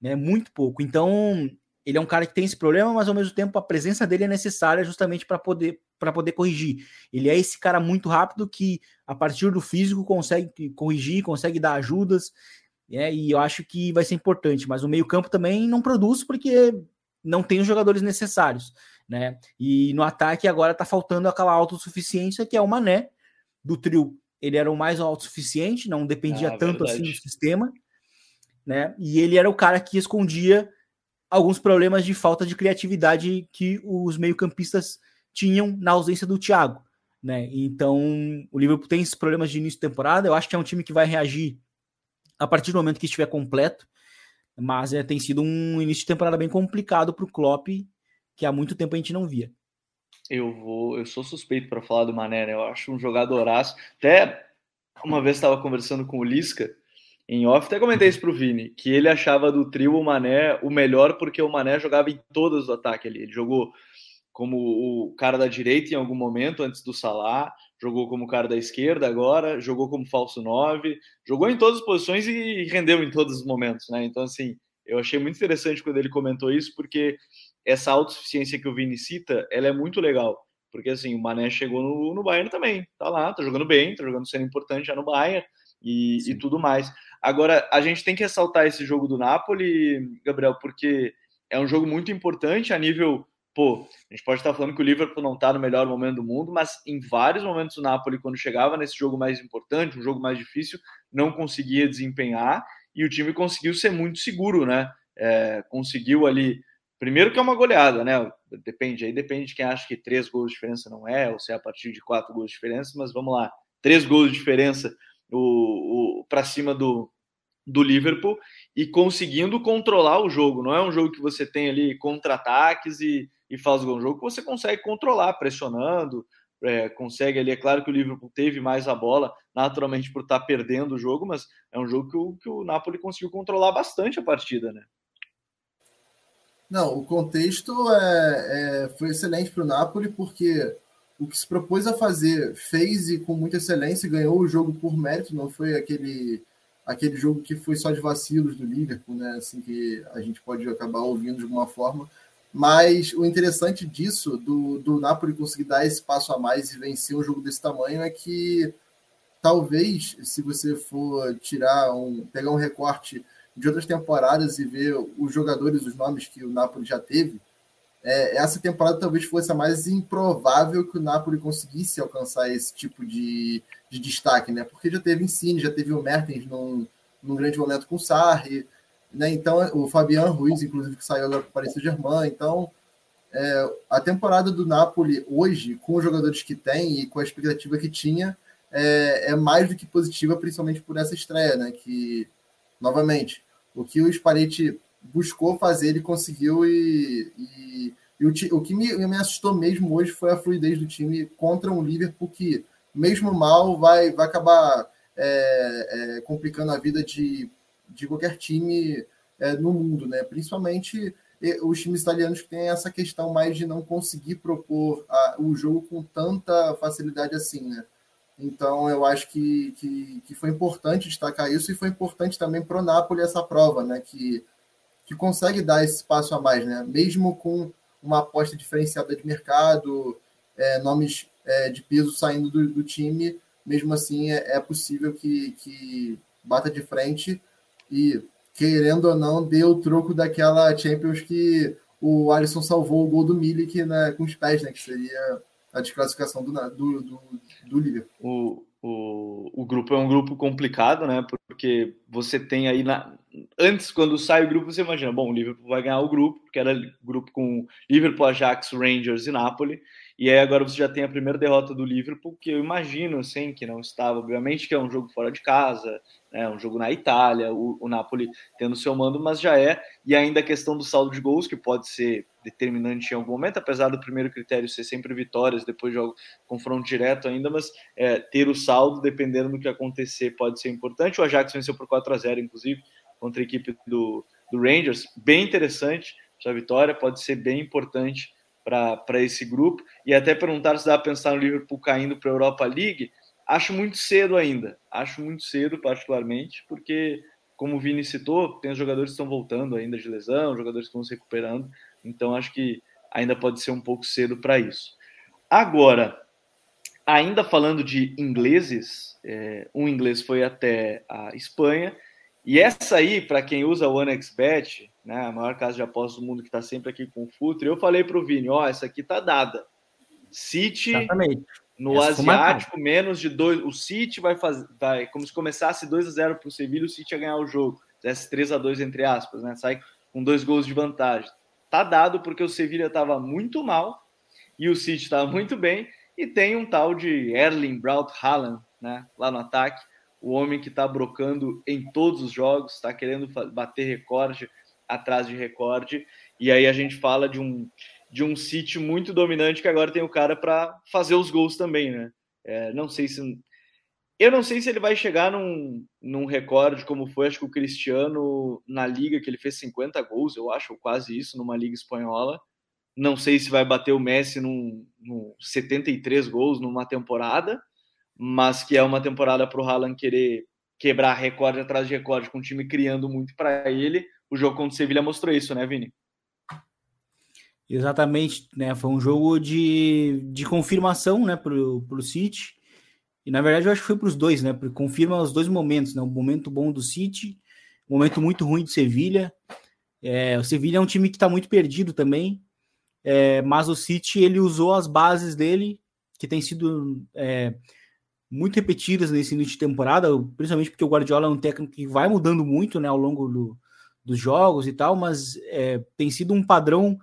né? Muito pouco. Então, ele é um cara que tem esse problema, mas ao mesmo tempo a presença dele é necessária justamente para poder para poder corrigir. Ele é esse cara muito rápido que a partir do físico consegue corrigir, consegue dar ajudas, é, e eu acho que vai ser importante. Mas o meio campo também não produz porque não tem os jogadores necessários, né? E no ataque agora tá faltando aquela autossuficiência que é o Mané do trio. Ele era o mais autossuficiente, não dependia ah, tanto verdade. assim do sistema né? E ele era o cara que escondia alguns problemas de falta de criatividade que os meio-campistas tinham na ausência do Thiago, né? Então, o Liverpool tem esses problemas de início de temporada. Eu acho que é um time que vai reagir a partir do momento que estiver completo, mas é, tem sido um início de temporada bem complicado para o Klopp, que há muito tempo a gente não via. Eu vou, eu sou suspeito para falar do Mané, né? Eu acho um jogadoraço. Até uma vez estava conversando com o Lisca em off, até comentei isso pro Vini, que ele achava do trio o Mané o melhor porque o Mané jogava em todos os ataques ali. Ele jogou como o cara da direita em algum momento antes do Salah, jogou como cara da esquerda agora, jogou como falso 9, jogou em todas as posições e rendeu em todos os momentos, né? Então assim, eu achei muito interessante quando ele comentou isso porque essa autossuficiência que o Vini cita, ela é muito legal. Porque assim, o Mané chegou no, no Bayern também, tá lá, tá jogando bem, tá jogando sendo importante já no Bayern e, e tudo mais. Agora, a gente tem que ressaltar esse jogo do Napoli, Gabriel, porque é um jogo muito importante a nível. Pô, a gente pode estar falando que o Liverpool não está no melhor momento do mundo, mas em vários momentos o Napoli, quando chegava nesse jogo mais importante, um jogo mais difícil, não conseguia desempenhar e o time conseguiu ser muito seguro, né? É, conseguiu ali. Primeiro que é uma goleada, né? Depende, aí depende de quem acha que três gols de diferença não é, ou se é a partir de quatro gols de diferença, mas vamos lá. Três gols de diferença o, o para cima do, do Liverpool e conseguindo controlar o jogo. Não é um jogo que você tem ali contra-ataques e, e faz gol. Um jogo que você consegue controlar, pressionando, é, consegue ali. É claro que o Liverpool teve mais a bola, naturalmente por estar tá perdendo o jogo, mas é um jogo que o, que o Napoli conseguiu controlar bastante a partida, né? Não, o contexto é, é foi excelente para o Napoli, porque o que se propôs a fazer, fez e com muita excelência, ganhou o jogo por mérito, não foi aquele aquele jogo que foi só de vacilos do Liverpool, né? Assim que a gente pode acabar ouvindo de alguma forma. Mas o interessante disso, do, do Napoli conseguir dar esse passo a mais e vencer um jogo desse tamanho, é que talvez, se você for tirar um, pegar um recorte de outras temporadas e ver os jogadores, os nomes que o Napoli já teve, é, essa temporada talvez fosse a mais improvável que o Napoli conseguisse alcançar esse tipo de, de destaque, né? Porque já teve Insigne, já teve o Mertens num, num grande momento com o Sarri, né? Então, o Fabian Ruiz, inclusive, que saiu agora para o Paris Saint-Germain. Então, é, a temporada do Napoli hoje, com os jogadores que tem e com a expectativa que tinha, é, é mais do que positiva, principalmente por essa estreia, né? Que, novamente, o que o Spalletti buscou fazer, ele conseguiu e, e, e o, o, que me, me assustou mesmo hoje foi a fluidez do time contra um Liverpool que, mesmo mal, vai, vai acabar é, é, complicando a vida de de qualquer time é, no mundo, né? Principalmente os times italianos que têm essa questão mais de não conseguir propor a, o jogo com tanta facilidade assim, né? Então eu acho que, que, que foi importante destacar isso e foi importante também para o Napoli essa prova, né? Que, que consegue dar esse passo a mais, né? Mesmo com uma aposta diferenciada de mercado, é, nomes é, de peso saindo do, do time, mesmo assim é, é possível que, que bata de frente e, querendo ou não, deu o troco daquela Champions que o Alisson salvou o gol do Milik né, com os pés, né? Que seria a desclassificação do, do, do, do Liverpool. O, o, o grupo é um grupo complicado, né? Porque você tem aí na, antes, quando sai o grupo, você imagina, bom, o Liverpool vai ganhar o grupo, porque era grupo com Liverpool, Ajax, Rangers e Napoli. E aí agora você já tem a primeira derrota do Liverpool, que eu imagino, assim, que não estava, obviamente, que é um jogo fora de casa, né, um jogo na Itália, o, o Napoli tendo seu mando, mas já é. E ainda a questão do saldo de gols, que pode ser determinante em algum momento, apesar do primeiro critério ser sempre vitórias, depois jogo confronto direto ainda, mas é, ter o saldo, dependendo do que acontecer, pode ser importante. O Ajax venceu por 4 a 0 inclusive, contra a equipe do, do Rangers. Bem interessante essa vitória, pode ser bem importante para esse grupo. E até perguntar se dá para pensar no Liverpool caindo para a Europa League. Acho muito cedo ainda. Acho muito cedo, particularmente, porque, como o Vini citou, tem os jogadores que estão voltando ainda de lesão, jogadores que estão se recuperando. Então, acho que ainda pode ser um pouco cedo para isso. Agora, ainda falando de ingleses, é, um inglês foi até a Espanha. E essa aí, para quem usa o OneXBet, né, a maior casa de apostas do mundo que está sempre aqui com o Futre, eu falei para o Vini, ó, oh, essa aqui tá dada. City Exatamente. no essa Asiático, menos de dois. O City vai fazer, vai, como se começasse 2 a 0 para o Sevilha, o City ia ganhar o jogo. Fizesse 3 a 2 entre aspas, né? Sai com dois gols de vantagem. Tá dado porque o Sevilha estava muito mal e o City estava muito bem. E tem um tal de Erling Braut Haaland, né? Lá no ataque. O homem que está brocando em todos os jogos, está querendo bater recorde atrás de recorde. E aí a gente fala de um, de um City muito dominante que agora tem o cara para fazer os gols também, né? É, não sei se. Eu não sei se ele vai chegar num, num recorde como foi, acho que o Cristiano na liga, que ele fez 50 gols, eu acho, ou quase isso, numa liga espanhola. Não sei se vai bater o Messi num, num 73 gols numa temporada, mas que é uma temporada para o Haaland querer quebrar recorde atrás de recorde, com o time criando muito para ele o jogo contra o Sevilha mostrou isso, né, Vini? Exatamente, né? Foi um jogo de, de confirmação, né, pro, pro City. E na verdade eu acho que foi para os dois, né? Porque confirma os dois momentos, né? O momento bom do City, o momento muito ruim do Sevilha. É, o Sevilha é um time que está muito perdido também, é, mas o City ele usou as bases dele, que tem sido é, muito repetidas nesse início de temporada, principalmente porque o Guardiola é um técnico que vai mudando muito, né, ao longo do, dos jogos e tal, mas é, tem sido um padrão.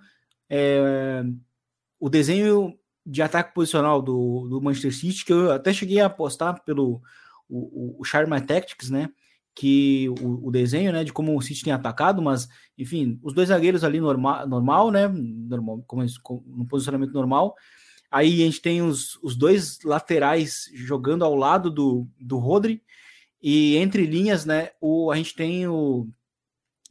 É, o desenho de ataque posicional do, do Manchester City, que eu até cheguei a apostar pelo o, o, Charma Tactics, né? Que o, o, desenho, né, de como o City tem atacado, mas enfim, os dois zagueiros ali normal, normal né? Normal, como, no posicionamento normal. Aí a gente tem os, os dois laterais jogando ao lado do, do Rodri, e entre linhas, né? O, a gente tem o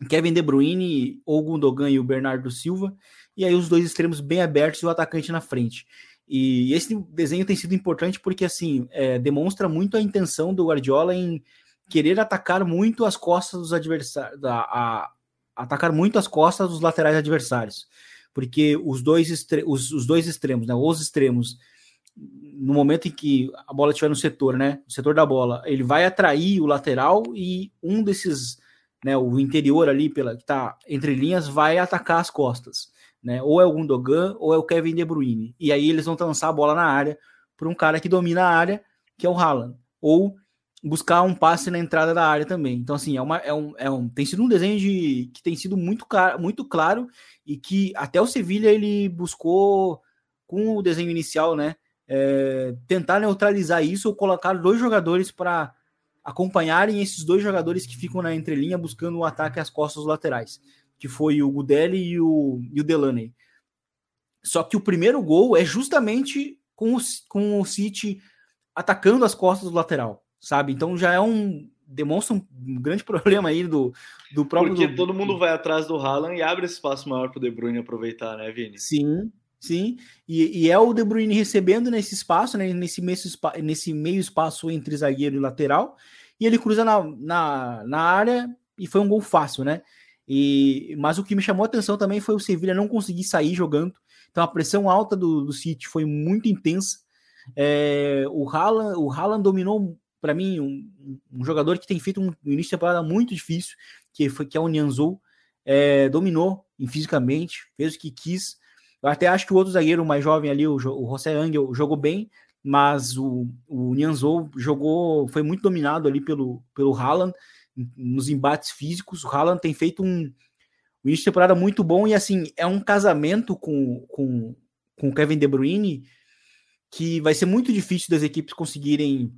Kevin De Bruyne, o Gundogan e o Bernardo Silva, e aí os dois extremos bem abertos e o atacante na frente. E esse desenho tem sido importante porque assim é, demonstra muito a intenção do Guardiola em querer atacar muito as costas dos adversários, atacar muito as costas dos laterais adversários, porque os dois, os, os dois extremos, né, os extremos, no momento em que a bola estiver no setor, né, no setor da bola, ele vai atrair o lateral e um desses, né, o interior ali pela que está entre linhas vai atacar as costas, né, ou é o Gundogan ou é o Kevin De Bruyne, e aí eles vão lançar a bola na área para um cara que domina a área, que é o Haaland, ou buscar um passe na entrada da área também. Então, assim, é, uma, é, um, é um, tem sido um desenho de, que tem sido muito, muito claro e que até o Sevilha ele buscou, com o desenho inicial, né, é, tentar neutralizar isso ou colocar dois jogadores para acompanharem esses dois jogadores que ficam na entrelinha buscando o ataque às costas laterais, que foi o Gudeli e o, e o Delaney. Só que o primeiro gol é justamente com o, com o City atacando as costas do lateral sabe? Então já é um demonstra um grande (laughs) problema aí do, do próprio. Porque todo mundo vai atrás do Haaland e abre espaço maior para o De Bruyne aproveitar, né, Vini? Sim, sim. E, e, é o De Bruyne recebendo nesse espaço, né, nesse, meio, nesse meio espaço entre zagueiro e lateral, e ele cruza na, na, na área e foi um gol fácil, né? E, mas o que me chamou a atenção também foi o Sevilla não conseguir sair jogando. Então a pressão alta do, do City foi muito intensa. É, o Haaland, o Haaland dominou para mim, um, um, jogador que tem feito um início de temporada muito difícil, que foi que é o Nianzou, é, dominou fisicamente, fez o que quis. Eu até acho que o outro zagueiro mais jovem ali, o, o José Angel, jogou bem, mas o, o Nianzou jogou, foi muito dominado ali pelo, pelo Haaland nos embates físicos. O Haaland tem feito um, início de temporada muito bom e assim, é um casamento com, com, com o Kevin De Bruyne que vai ser muito difícil das equipes conseguirem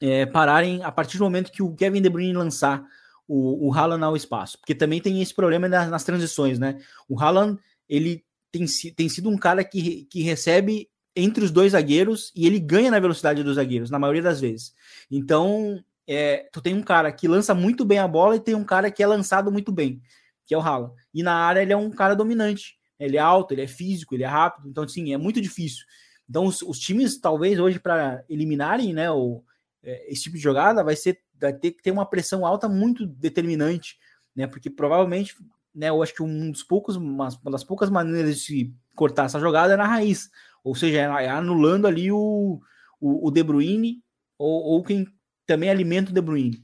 é, pararem a partir do momento que o Kevin De Bruyne lançar o, o Haaland ao espaço, porque também tem esse problema nas, nas transições, né? O Haaland, ele tem, tem sido um cara que, que recebe entre os dois zagueiros e ele ganha na velocidade dos zagueiros, na maioria das vezes. Então, é, tu tem um cara que lança muito bem a bola e tem um cara que é lançado muito bem, que é o Haaland. E na área ele é um cara dominante. Ele é alto, ele é físico, ele é rápido. Então, sim, é muito difícil. Então, os, os times, talvez, hoje, para eliminarem né, o, é, esse tipo de jogada vai ser vai ter que ter uma pressão alta muito determinante, né? Porque provavelmente, né, eu acho que um dos poucos, uma, das poucas maneiras de se cortar essa jogada é na raiz, ou seja, é, anulando ali o, o, o De Bruyne ou, ou quem também alimenta o De Bruyne.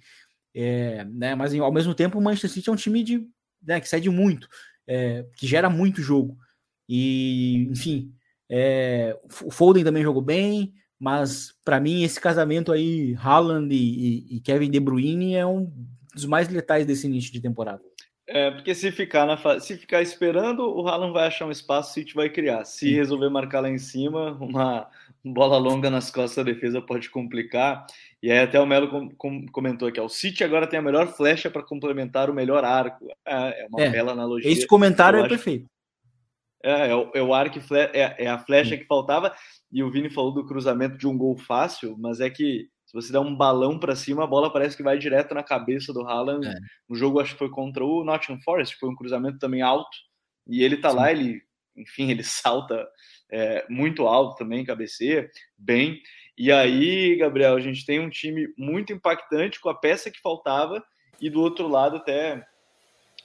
É, né, mas ao mesmo tempo o Manchester City é um time de, né, que cede muito, é, que gera muito jogo. E, enfim, é, o Foden também jogou bem, mas para mim esse casamento aí, Haaland e, e, Kevin De Bruyne é um dos mais letais desse início de temporada. É, porque se ficar, na se ficar esperando, o Haaland vai achar um espaço, o City vai criar. Se resolver marcar lá em cima, uma bola longa nas costas da defesa pode complicar. E aí até o Melo com, com, comentou aqui, ó, o City agora tem a melhor flecha para complementar o melhor arco. É, é uma é, bela analogia. Esse comentário é perfeito. É, é, o, é o arco, é, é a flecha que faltava. E o Vini falou do cruzamento de um gol fácil, mas é que você der um balão para cima, a bola parece que vai direto na cabeça do Haaland. É. Jogo, acho que foi contra o Nottingham Forest, foi um cruzamento também alto. E ele tá Sim. lá, ele, enfim, (laughs) ele salta é, muito alto também, cabeceia bem. E aí, Gabriel, a gente tem um time muito impactante com a peça que faltava. E do outro lado, até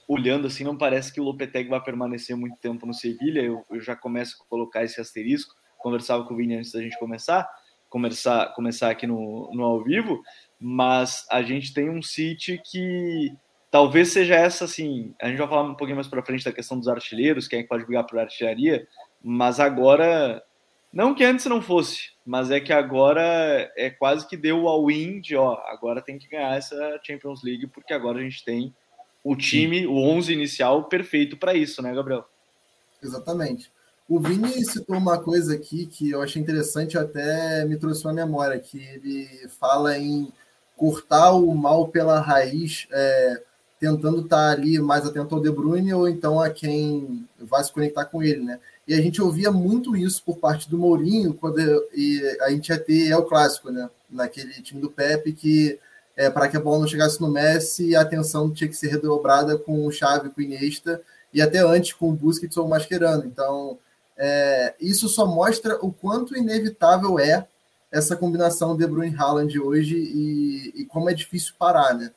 olhando assim, não parece que o Lopetegui vai permanecer muito tempo no Sevilha. Eu, eu já começo a colocar esse asterisco conversava com o Vini antes da gente começar, começar, começar aqui no, no ao vivo, mas a gente tem um City que talvez seja essa, assim, a gente vai falar um pouquinho mais para frente da questão dos artilheiros, quem é que pode brigar por artilharia, mas agora, não que antes não fosse, mas é que agora é quase que deu o all-in de, ó, agora tem que ganhar essa Champions League, porque agora a gente tem o time, o 11 inicial perfeito para isso, né, Gabriel? Exatamente. O Vini citou uma coisa aqui que eu achei interessante, até me trouxe uma memória, que ele fala em cortar o mal pela raiz, é, tentando estar tá ali mais atento ao De Bruyne ou então a quem vai se conectar com ele, né? E a gente ouvia muito isso por parte do Mourinho, quando e a gente ia ter é o clássico, né? Naquele time do Pepe, que é, para que a bola não chegasse no Messi, a atenção tinha que ser redobrada com o Xavi, com o Iniesta, e até antes com o Busquets ou o Mascherano. Então, é, isso só mostra o quanto inevitável é essa combinação De Bruyne Haaland hoje e, e como é difícil parar, né?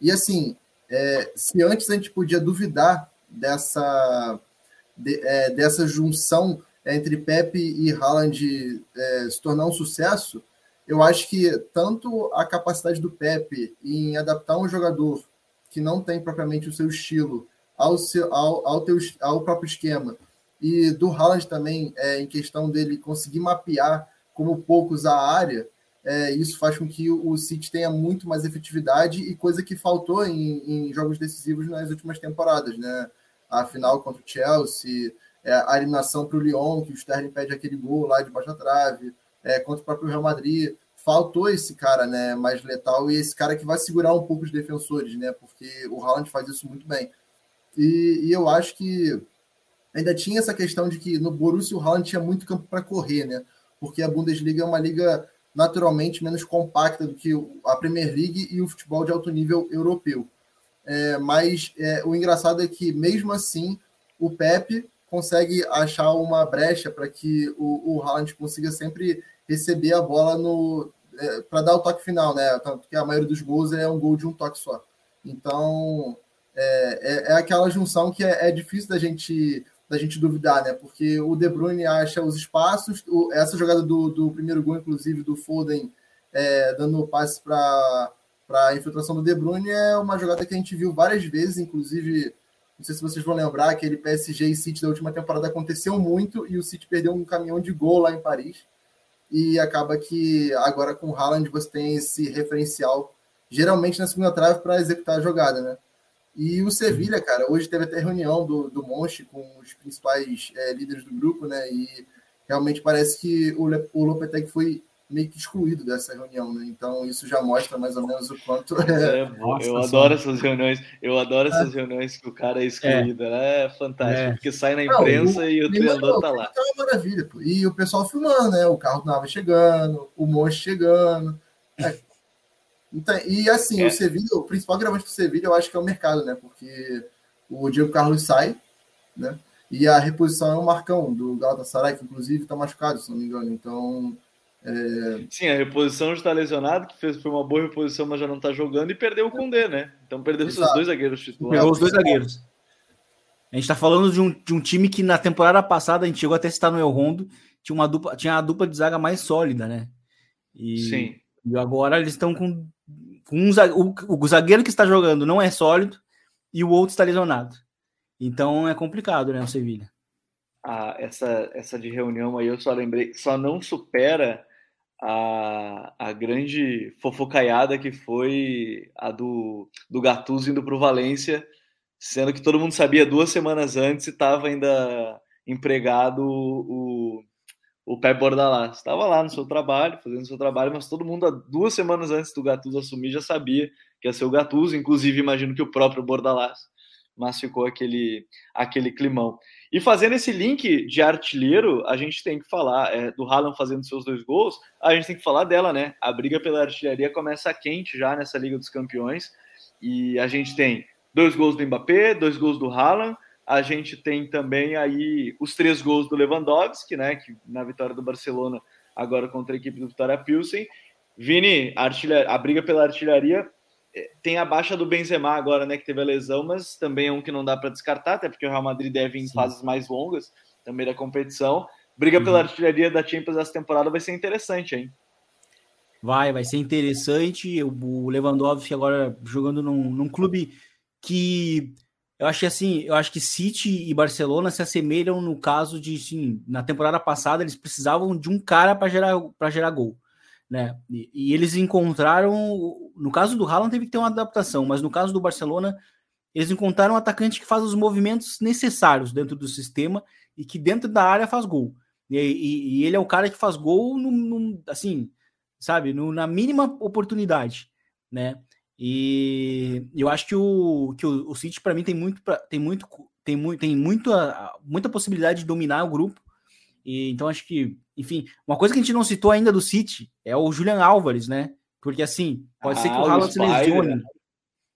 E assim, é, se antes a gente podia duvidar dessa, de, é, dessa junção entre Pepe e Haaland é, se tornar um sucesso, eu acho que tanto a capacidade do Pepe em adaptar um jogador que não tem propriamente o seu estilo ao, seu, ao, ao, teu, ao próprio esquema, e do Haaland também, é, em questão dele conseguir mapear como poucos a área, é, isso faz com que o City tenha muito mais efetividade e coisa que faltou em, em jogos decisivos nas últimas temporadas, né? A final contra o Chelsea, é, a eliminação para o Lyon, que o Sterling pede aquele gol lá de baixa trave, é, contra o próprio Real Madrid. Faltou esse cara né, mais letal e esse cara que vai segurar um pouco os defensores, né? Porque o Haaland faz isso muito bem. E, e eu acho que ainda tinha essa questão de que no Borussia o Haaland tinha muito campo para correr, né? Porque a Bundesliga é uma liga naturalmente menos compacta do que a Premier League e o futebol de alto nível europeu. É, mas é, o engraçado é que, mesmo assim, o Pepe consegue achar uma brecha para que o, o Haaland consiga sempre receber a bola no é, para dar o toque final, né? Tanto que a maioria dos gols é um gol de um toque só. Então é, é, é aquela junção que é, é, difícil da gente da gente duvidar, né? Porque o De Bruyne acha os espaços, o, essa jogada do, do primeiro gol, inclusive do Foden, é, dando o passe para a infiltração do De Bruyne, é uma jogada que a gente viu várias vezes, inclusive não sei se vocês vão lembrar, aquele PSG e City da última temporada aconteceu muito e o City perdeu um caminhão de gol lá em Paris. E acaba que agora com o Haaland você tem esse referencial, geralmente na segunda trave, para executar a jogada, né? E o Sevilha, cara, hoje teve até reunião do, do Monchi com os principais é, líderes do grupo, né? E realmente parece que o, o Lopetegui foi meio que excluído dessa reunião, né? Então isso já mostra mais ou menos o quanto. É, é Nossa, eu adoro essas reuniões, eu adoro é. essas reuniões que o cara é excluído, é, né? é fantástico, é. porque sai na imprensa Não, o, e o treinador tá lá. É uma maravilha, pô. E o pessoal filmando, né? O carro Nava chegando, o Monte chegando. É. Então, e assim, o Sevilha, o principal gravante do Sevilha, eu acho que é o mercado, né? Porque o Diego Carlos sai, né? E a reposição é o Marcão, do Galatasaray, que inclusive está machucado, se não me engano. Então, é... Sim, a reposição está lesionado, que fez, foi uma boa reposição, mas já não está jogando, e perdeu o Condé, né? Então perdeu Exato. seus dois zagueiros titulares. Perdeu os dois zagueiros. A gente está falando de um, de um time que na temporada passada, a gente chegou até a citar no El Rondo, tinha, uma dupla, tinha a dupla de zaga mais sólida, né? E, Sim. E agora eles estão com um, o, o zagueiro que está jogando não é sólido e o outro está lesionado. Então é complicado, né, o Sevilha. Ah, essa, essa de reunião aí eu só lembrei, só não supera a, a grande fofocaiada que foi a do, do Gattuso indo para o Valência, sendo que todo mundo sabia duas semanas antes e estava ainda empregado o, o Pé Bordalás. Estava lá no seu trabalho, fazendo seu trabalho, mas todo mundo, duas semanas antes do Gattuso assumir, já sabia que ia ser o Gattuso, inclusive imagino que o próprio Bordalás, mas ficou aquele, aquele climão. E fazendo esse link de artilheiro, a gente tem que falar é, do Haaland fazendo seus dois gols, a gente tem que falar dela, né? A briga pela artilharia começa quente já nessa Liga dos Campeões. E a gente tem dois gols do Mbappé, dois gols do Haaland, a gente tem também aí os três gols do Lewandowski, né? Que na vitória do Barcelona agora contra a equipe do Vitória Pilsen. Vini, a, a briga pela artilharia tem a baixa do Benzema agora, né, que teve a lesão, mas também é um que não dá para descartar, até porque o Real Madrid deve em Sim. fases mais longas também da competição. Briga uhum. pela artilharia da Champions essa temporada vai ser interessante, hein? Vai, vai ser interessante. O Lewandowski agora jogando num, num clube que eu acho assim, eu acho que City e Barcelona se assemelham no caso de, sim, na temporada passada eles precisavam de um cara para gerar para gerar gol né? E, e, eles encontraram, no caso do Haaland teve que ter uma adaptação, mas no caso do Barcelona eles encontraram um atacante que faz os movimentos necessários dentro do sistema e que dentro da área faz gol. E, e, e ele é o cara que faz gol no, no assim, sabe, no, na mínima oportunidade, né? E eu acho que o, que o, o City para mim tem muito tem muito tem muito tem muito, muita possibilidade de dominar o grupo. E então acho que enfim, uma coisa que a gente não citou ainda do City é o Julian Álvares, né? Porque assim, pode ah, ser que o Haaland se lesione.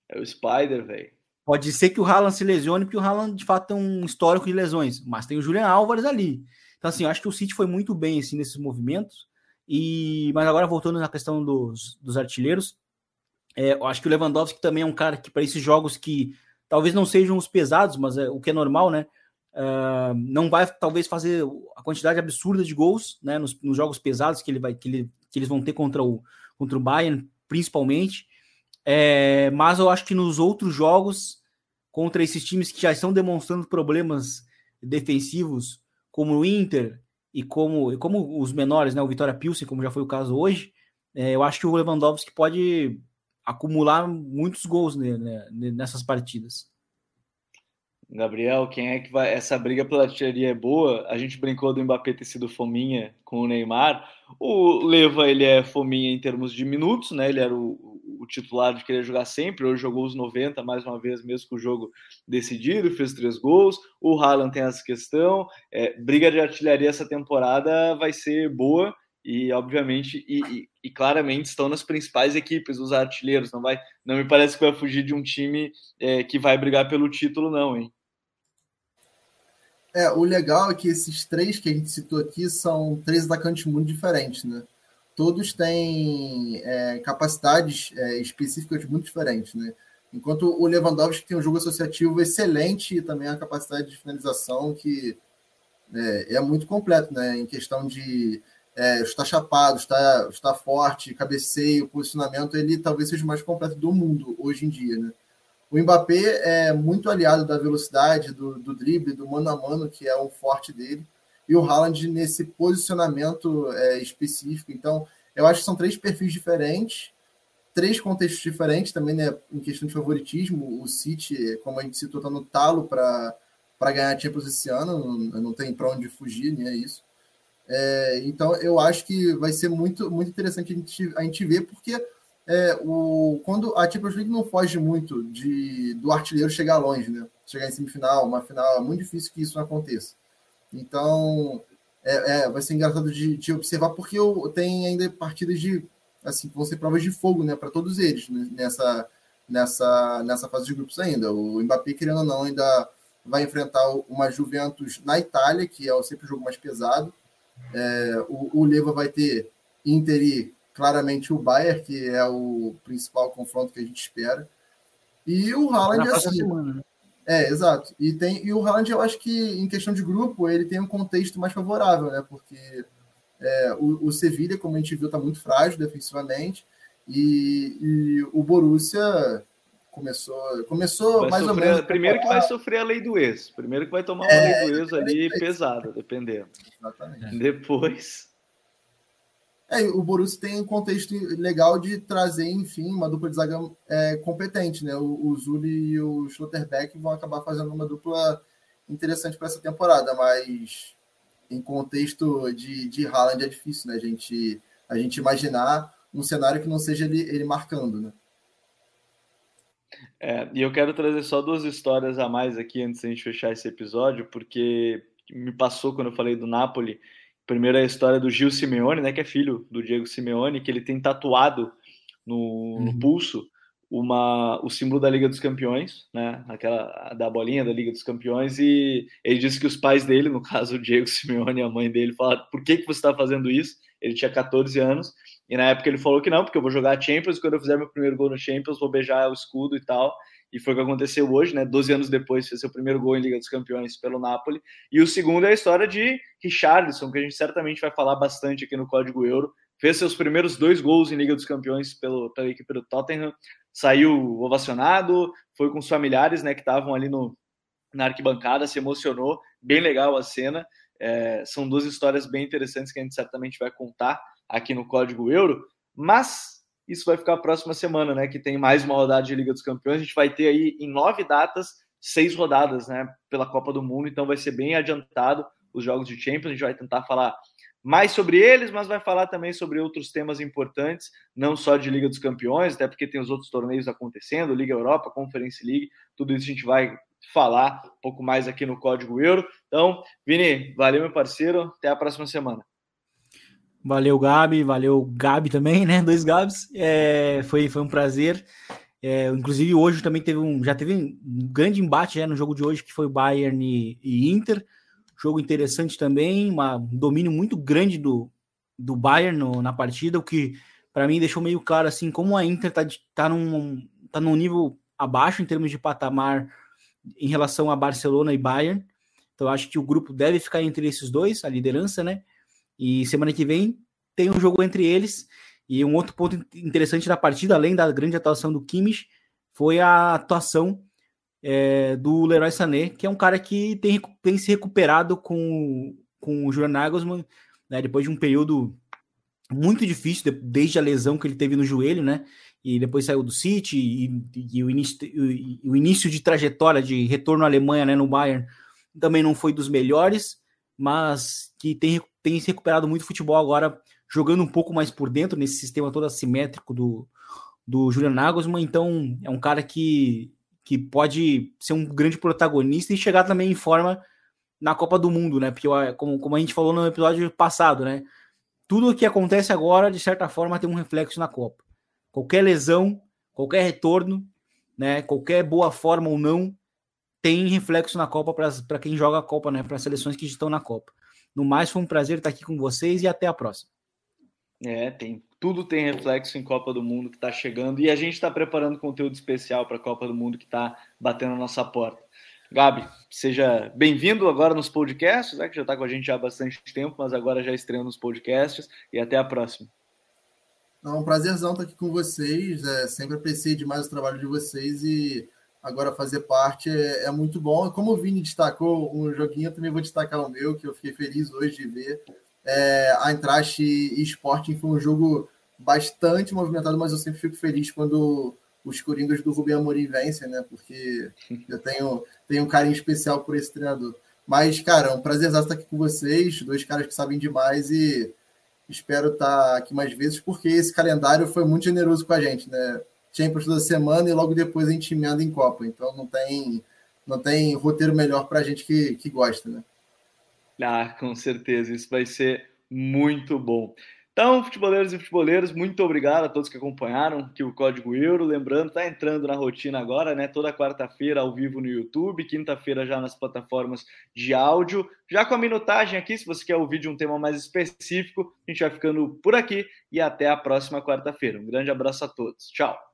É o Spider, velho. Pode ser que o Haaland se lesione, porque o Haaland de fato tem um histórico de lesões, mas tem o Julian Álvares ali. Então, assim, eu acho que o City foi muito bem assim, nesses movimentos. E, mas agora voltando na questão dos, dos artilheiros, é, eu acho que o Lewandowski também é um cara que, para esses jogos que talvez não sejam os pesados, mas é o que é normal, né? Uh, não vai talvez fazer a quantidade absurda de gols né, nos, nos, jogos pesados que, ele vai, que, ele, que eles vão ter contra o, contra o Bayern, principalmente. É, mas eu acho que nos outros jogos, contra esses times que já estão demonstrando problemas defensivos, como o Inter e como, e como os menores, né, o Vitória Pilsen, como já foi o caso hoje, é, eu acho que o Lewandowski pode acumular muitos gols né, né, nessas partidas. Gabriel, quem é que vai. Essa briga pela artilharia é boa. A gente brincou do Mbappé ter sido fominha com o Neymar. O Leva, ele é fominha em termos de minutos, né? Ele era o, o titular de querer jogar sempre. Hoje jogou os 90 mais uma vez, mesmo com o jogo decidido, fez três gols. O Haaland tem essa questão. É, briga de artilharia essa temporada vai ser boa e obviamente e, e, e, claramente estão nas principais equipes os artilheiros. Não vai não me parece que vai fugir de um time é, que vai brigar pelo título não hein? É o legal é que esses três que a gente citou aqui são três atacantes muito diferentes né? Todos têm é, capacidades é, específicas muito diferentes né? Enquanto o Lewandowski tem um jogo associativo excelente e também a capacidade de finalização que é, é muito completo né? Em questão de é, está chapado, está, está forte, cabeceio, posicionamento, ele talvez seja o mais completo do mundo hoje em dia, né? O Mbappé é muito aliado da velocidade, do, do drible, do mano a mano, que é o forte dele, e o Haaland nesse posicionamento é, específico. Então, eu acho que são três perfis diferentes, três contextos diferentes também, né? Em questão de favoritismo, o City, como a gente citou, está no talo para ganhar a Champions esse ano, não, não tem para onde fugir, nem é isso. É, então, eu acho que vai ser muito, muito interessante a gente, a gente ver, porque é, o, quando a Champions League não foge muito de, do artilheiro chegar longe, né? Chegar em semifinal, uma final, é muito difícil que isso aconteça. Então, é, é vai ser engraçado de, de observar, porque eu, tem ainda partidas de, assim, vão ser provas de fogo, né, para todos eles, né, nessa, nessa, nessa fase de grupos ainda. O Mbappé, querendo ou não, ainda vai enfrentar uma Juventus na Itália, que é sempre o jogo mais pesado, é, o, o Leva vai ter Inter e claramente o Bayern, que é o principal confronto que a gente espera. E o Haaland é assim. Semana, né? É, exato. E, tem, e o Haaland, eu acho que em questão de grupo, ele tem um contexto mais favorável, né? Porque é, o, o Sevilha, como a gente viu, está muito frágil defensivamente. E, e o Borussia começou, começou vai mais sofrer, ou menos. Primeiro que vai sofrer a lei do ex. Primeiro que vai tomar uma é, lei do ex ali é, pesada, dependendo. Exatamente. (laughs) Depois. É, o Borussia tem um contexto legal de trazer, enfim, uma dupla de zaga é, competente, né? O, o Zuli e o Schlotterbeck vão acabar fazendo uma dupla interessante para essa temporada, mas em contexto de, de Haaland é difícil, né? A gente, a gente imaginar um cenário que não seja ele, ele marcando, né? É, e eu quero trazer só duas histórias a mais aqui antes de a gente fechar esse episódio, porque me passou quando eu falei do Napoli. Primeiro a história do Gil Simeone, né, que é filho do Diego Simeone, que ele tem tatuado no, no uhum. pulso uma, o símbolo da Liga dos Campeões, né, aquela da bolinha da Liga dos Campeões, e ele disse que os pais dele, no caso o Diego Simeone e a mãe dele, falaram: por que, que você está fazendo isso? Ele tinha 14 anos, e na época ele falou que não, porque eu vou jogar Champions, quando eu fizer meu primeiro gol no Champions, vou beijar o escudo e tal. E foi o que aconteceu hoje, né? 12 anos depois, fez seu primeiro gol em Liga dos Campeões pelo Napoli. E o segundo é a história de Richarlison, que a gente certamente vai falar bastante aqui no Código Euro. Fez seus primeiros dois gols em Liga dos Campeões pelo, pela equipe do Tottenham. Saiu ovacionado, foi com os familiares, né, que estavam ali no, na arquibancada, se emocionou. Bem legal a cena. É, são duas histórias bem interessantes que a gente certamente vai contar aqui no Código Euro, mas isso vai ficar a próxima semana, né? Que tem mais uma rodada de Liga dos Campeões. A gente vai ter aí em nove datas, seis rodadas, né? Pela Copa do Mundo, então vai ser bem adiantado os jogos de Champions. A gente vai tentar falar mais sobre eles, mas vai falar também sobre outros temas importantes, não só de Liga dos Campeões, até porque tem os outros torneios acontecendo, Liga Europa, Conference League, tudo isso a gente vai falar um pouco mais aqui no Código Euro. Então, Vini, valeu, meu parceiro. Até a próxima semana. Valeu, Gabi. Valeu, Gabi também, né? Dois Gabs. É, foi, foi um prazer. É, inclusive, hoje também teve um. Já teve um grande embate né, no jogo de hoje, que foi Bayern e, e Inter. Jogo interessante também, uma, um domínio muito grande do, do Bayern no, na partida, o que para mim deixou meio claro assim como a Inter tá, tá, num, tá num nível abaixo em termos de patamar em relação a Barcelona e Bayern. Então acho que o grupo deve ficar entre esses dois, a liderança, né? E semana que vem tem um jogo entre eles. E um outro ponto interessante da partida, além da grande atuação do Kimmich, foi a atuação é, do Leroy Sané, que é um cara que tem, tem se recuperado com, com o Julian Nagelsmann, né, depois de um período muito difícil, desde a lesão que ele teve no joelho, né? E depois saiu do City e, e o, início, o início de trajetória de retorno à Alemanha né, no Bayern também não foi dos melhores, mas que tem, tem se recuperado muito futebol agora, jogando um pouco mais por dentro nesse sistema todo assimétrico do, do Julian Nagelsmann. Então é um cara que, que pode ser um grande protagonista e chegar também em forma na Copa do Mundo, né? Porque como, como a gente falou no episódio passado, né? Tudo o que acontece agora, de certa forma, tem um reflexo na Copa. Qualquer lesão, qualquer retorno, né? Qualquer boa forma ou não, tem reflexo na Copa para quem joga a Copa, né? Para as seleções que estão na Copa. No mais, foi um prazer estar aqui com vocês e até a próxima. É, tem tudo tem reflexo em Copa do Mundo que está chegando e a gente está preparando conteúdo especial para a Copa do Mundo que está batendo na nossa porta. Gabi, seja bem-vindo agora nos podcasts, né, que já está com a gente há bastante tempo, mas agora já estreando nos podcasts e até a próxima. É um prazerzão estar aqui com vocês, é, sempre apreciei demais o trabalho de vocês e agora fazer parte é, é muito bom. Como o Vini destacou um joguinho, eu também vou destacar o meu, que eu fiquei feliz hoje de ver. É, a Eintracht e Sporting foi um jogo bastante movimentado, mas eu sempre fico feliz quando os Coringas do Rubem Amorim vencem, né? Porque (laughs) eu tenho, tenho um carinho especial por esse treinador. Mas, cara, é um prazer estar aqui com vocês, dois caras que sabem demais e espero estar aqui mais vezes, porque esse calendário foi muito generoso com a gente, né? Champions toda semana e logo depois a gente emenda em Copa. Então não tem, não tem roteiro melhor para a gente que, que gosta, né? Ah, com certeza, isso vai ser muito bom. Então, futeboleiros e futeboleiros, muito obrigado a todos que acompanharam que o Código Euro. Lembrando, está entrando na rotina agora, né? Toda quarta-feira ao vivo no YouTube, quinta-feira já nas plataformas de áudio. Já com a minutagem aqui, se você quer ouvir de um tema mais específico, a gente vai ficando por aqui e até a próxima quarta-feira. Um grande abraço a todos. Tchau.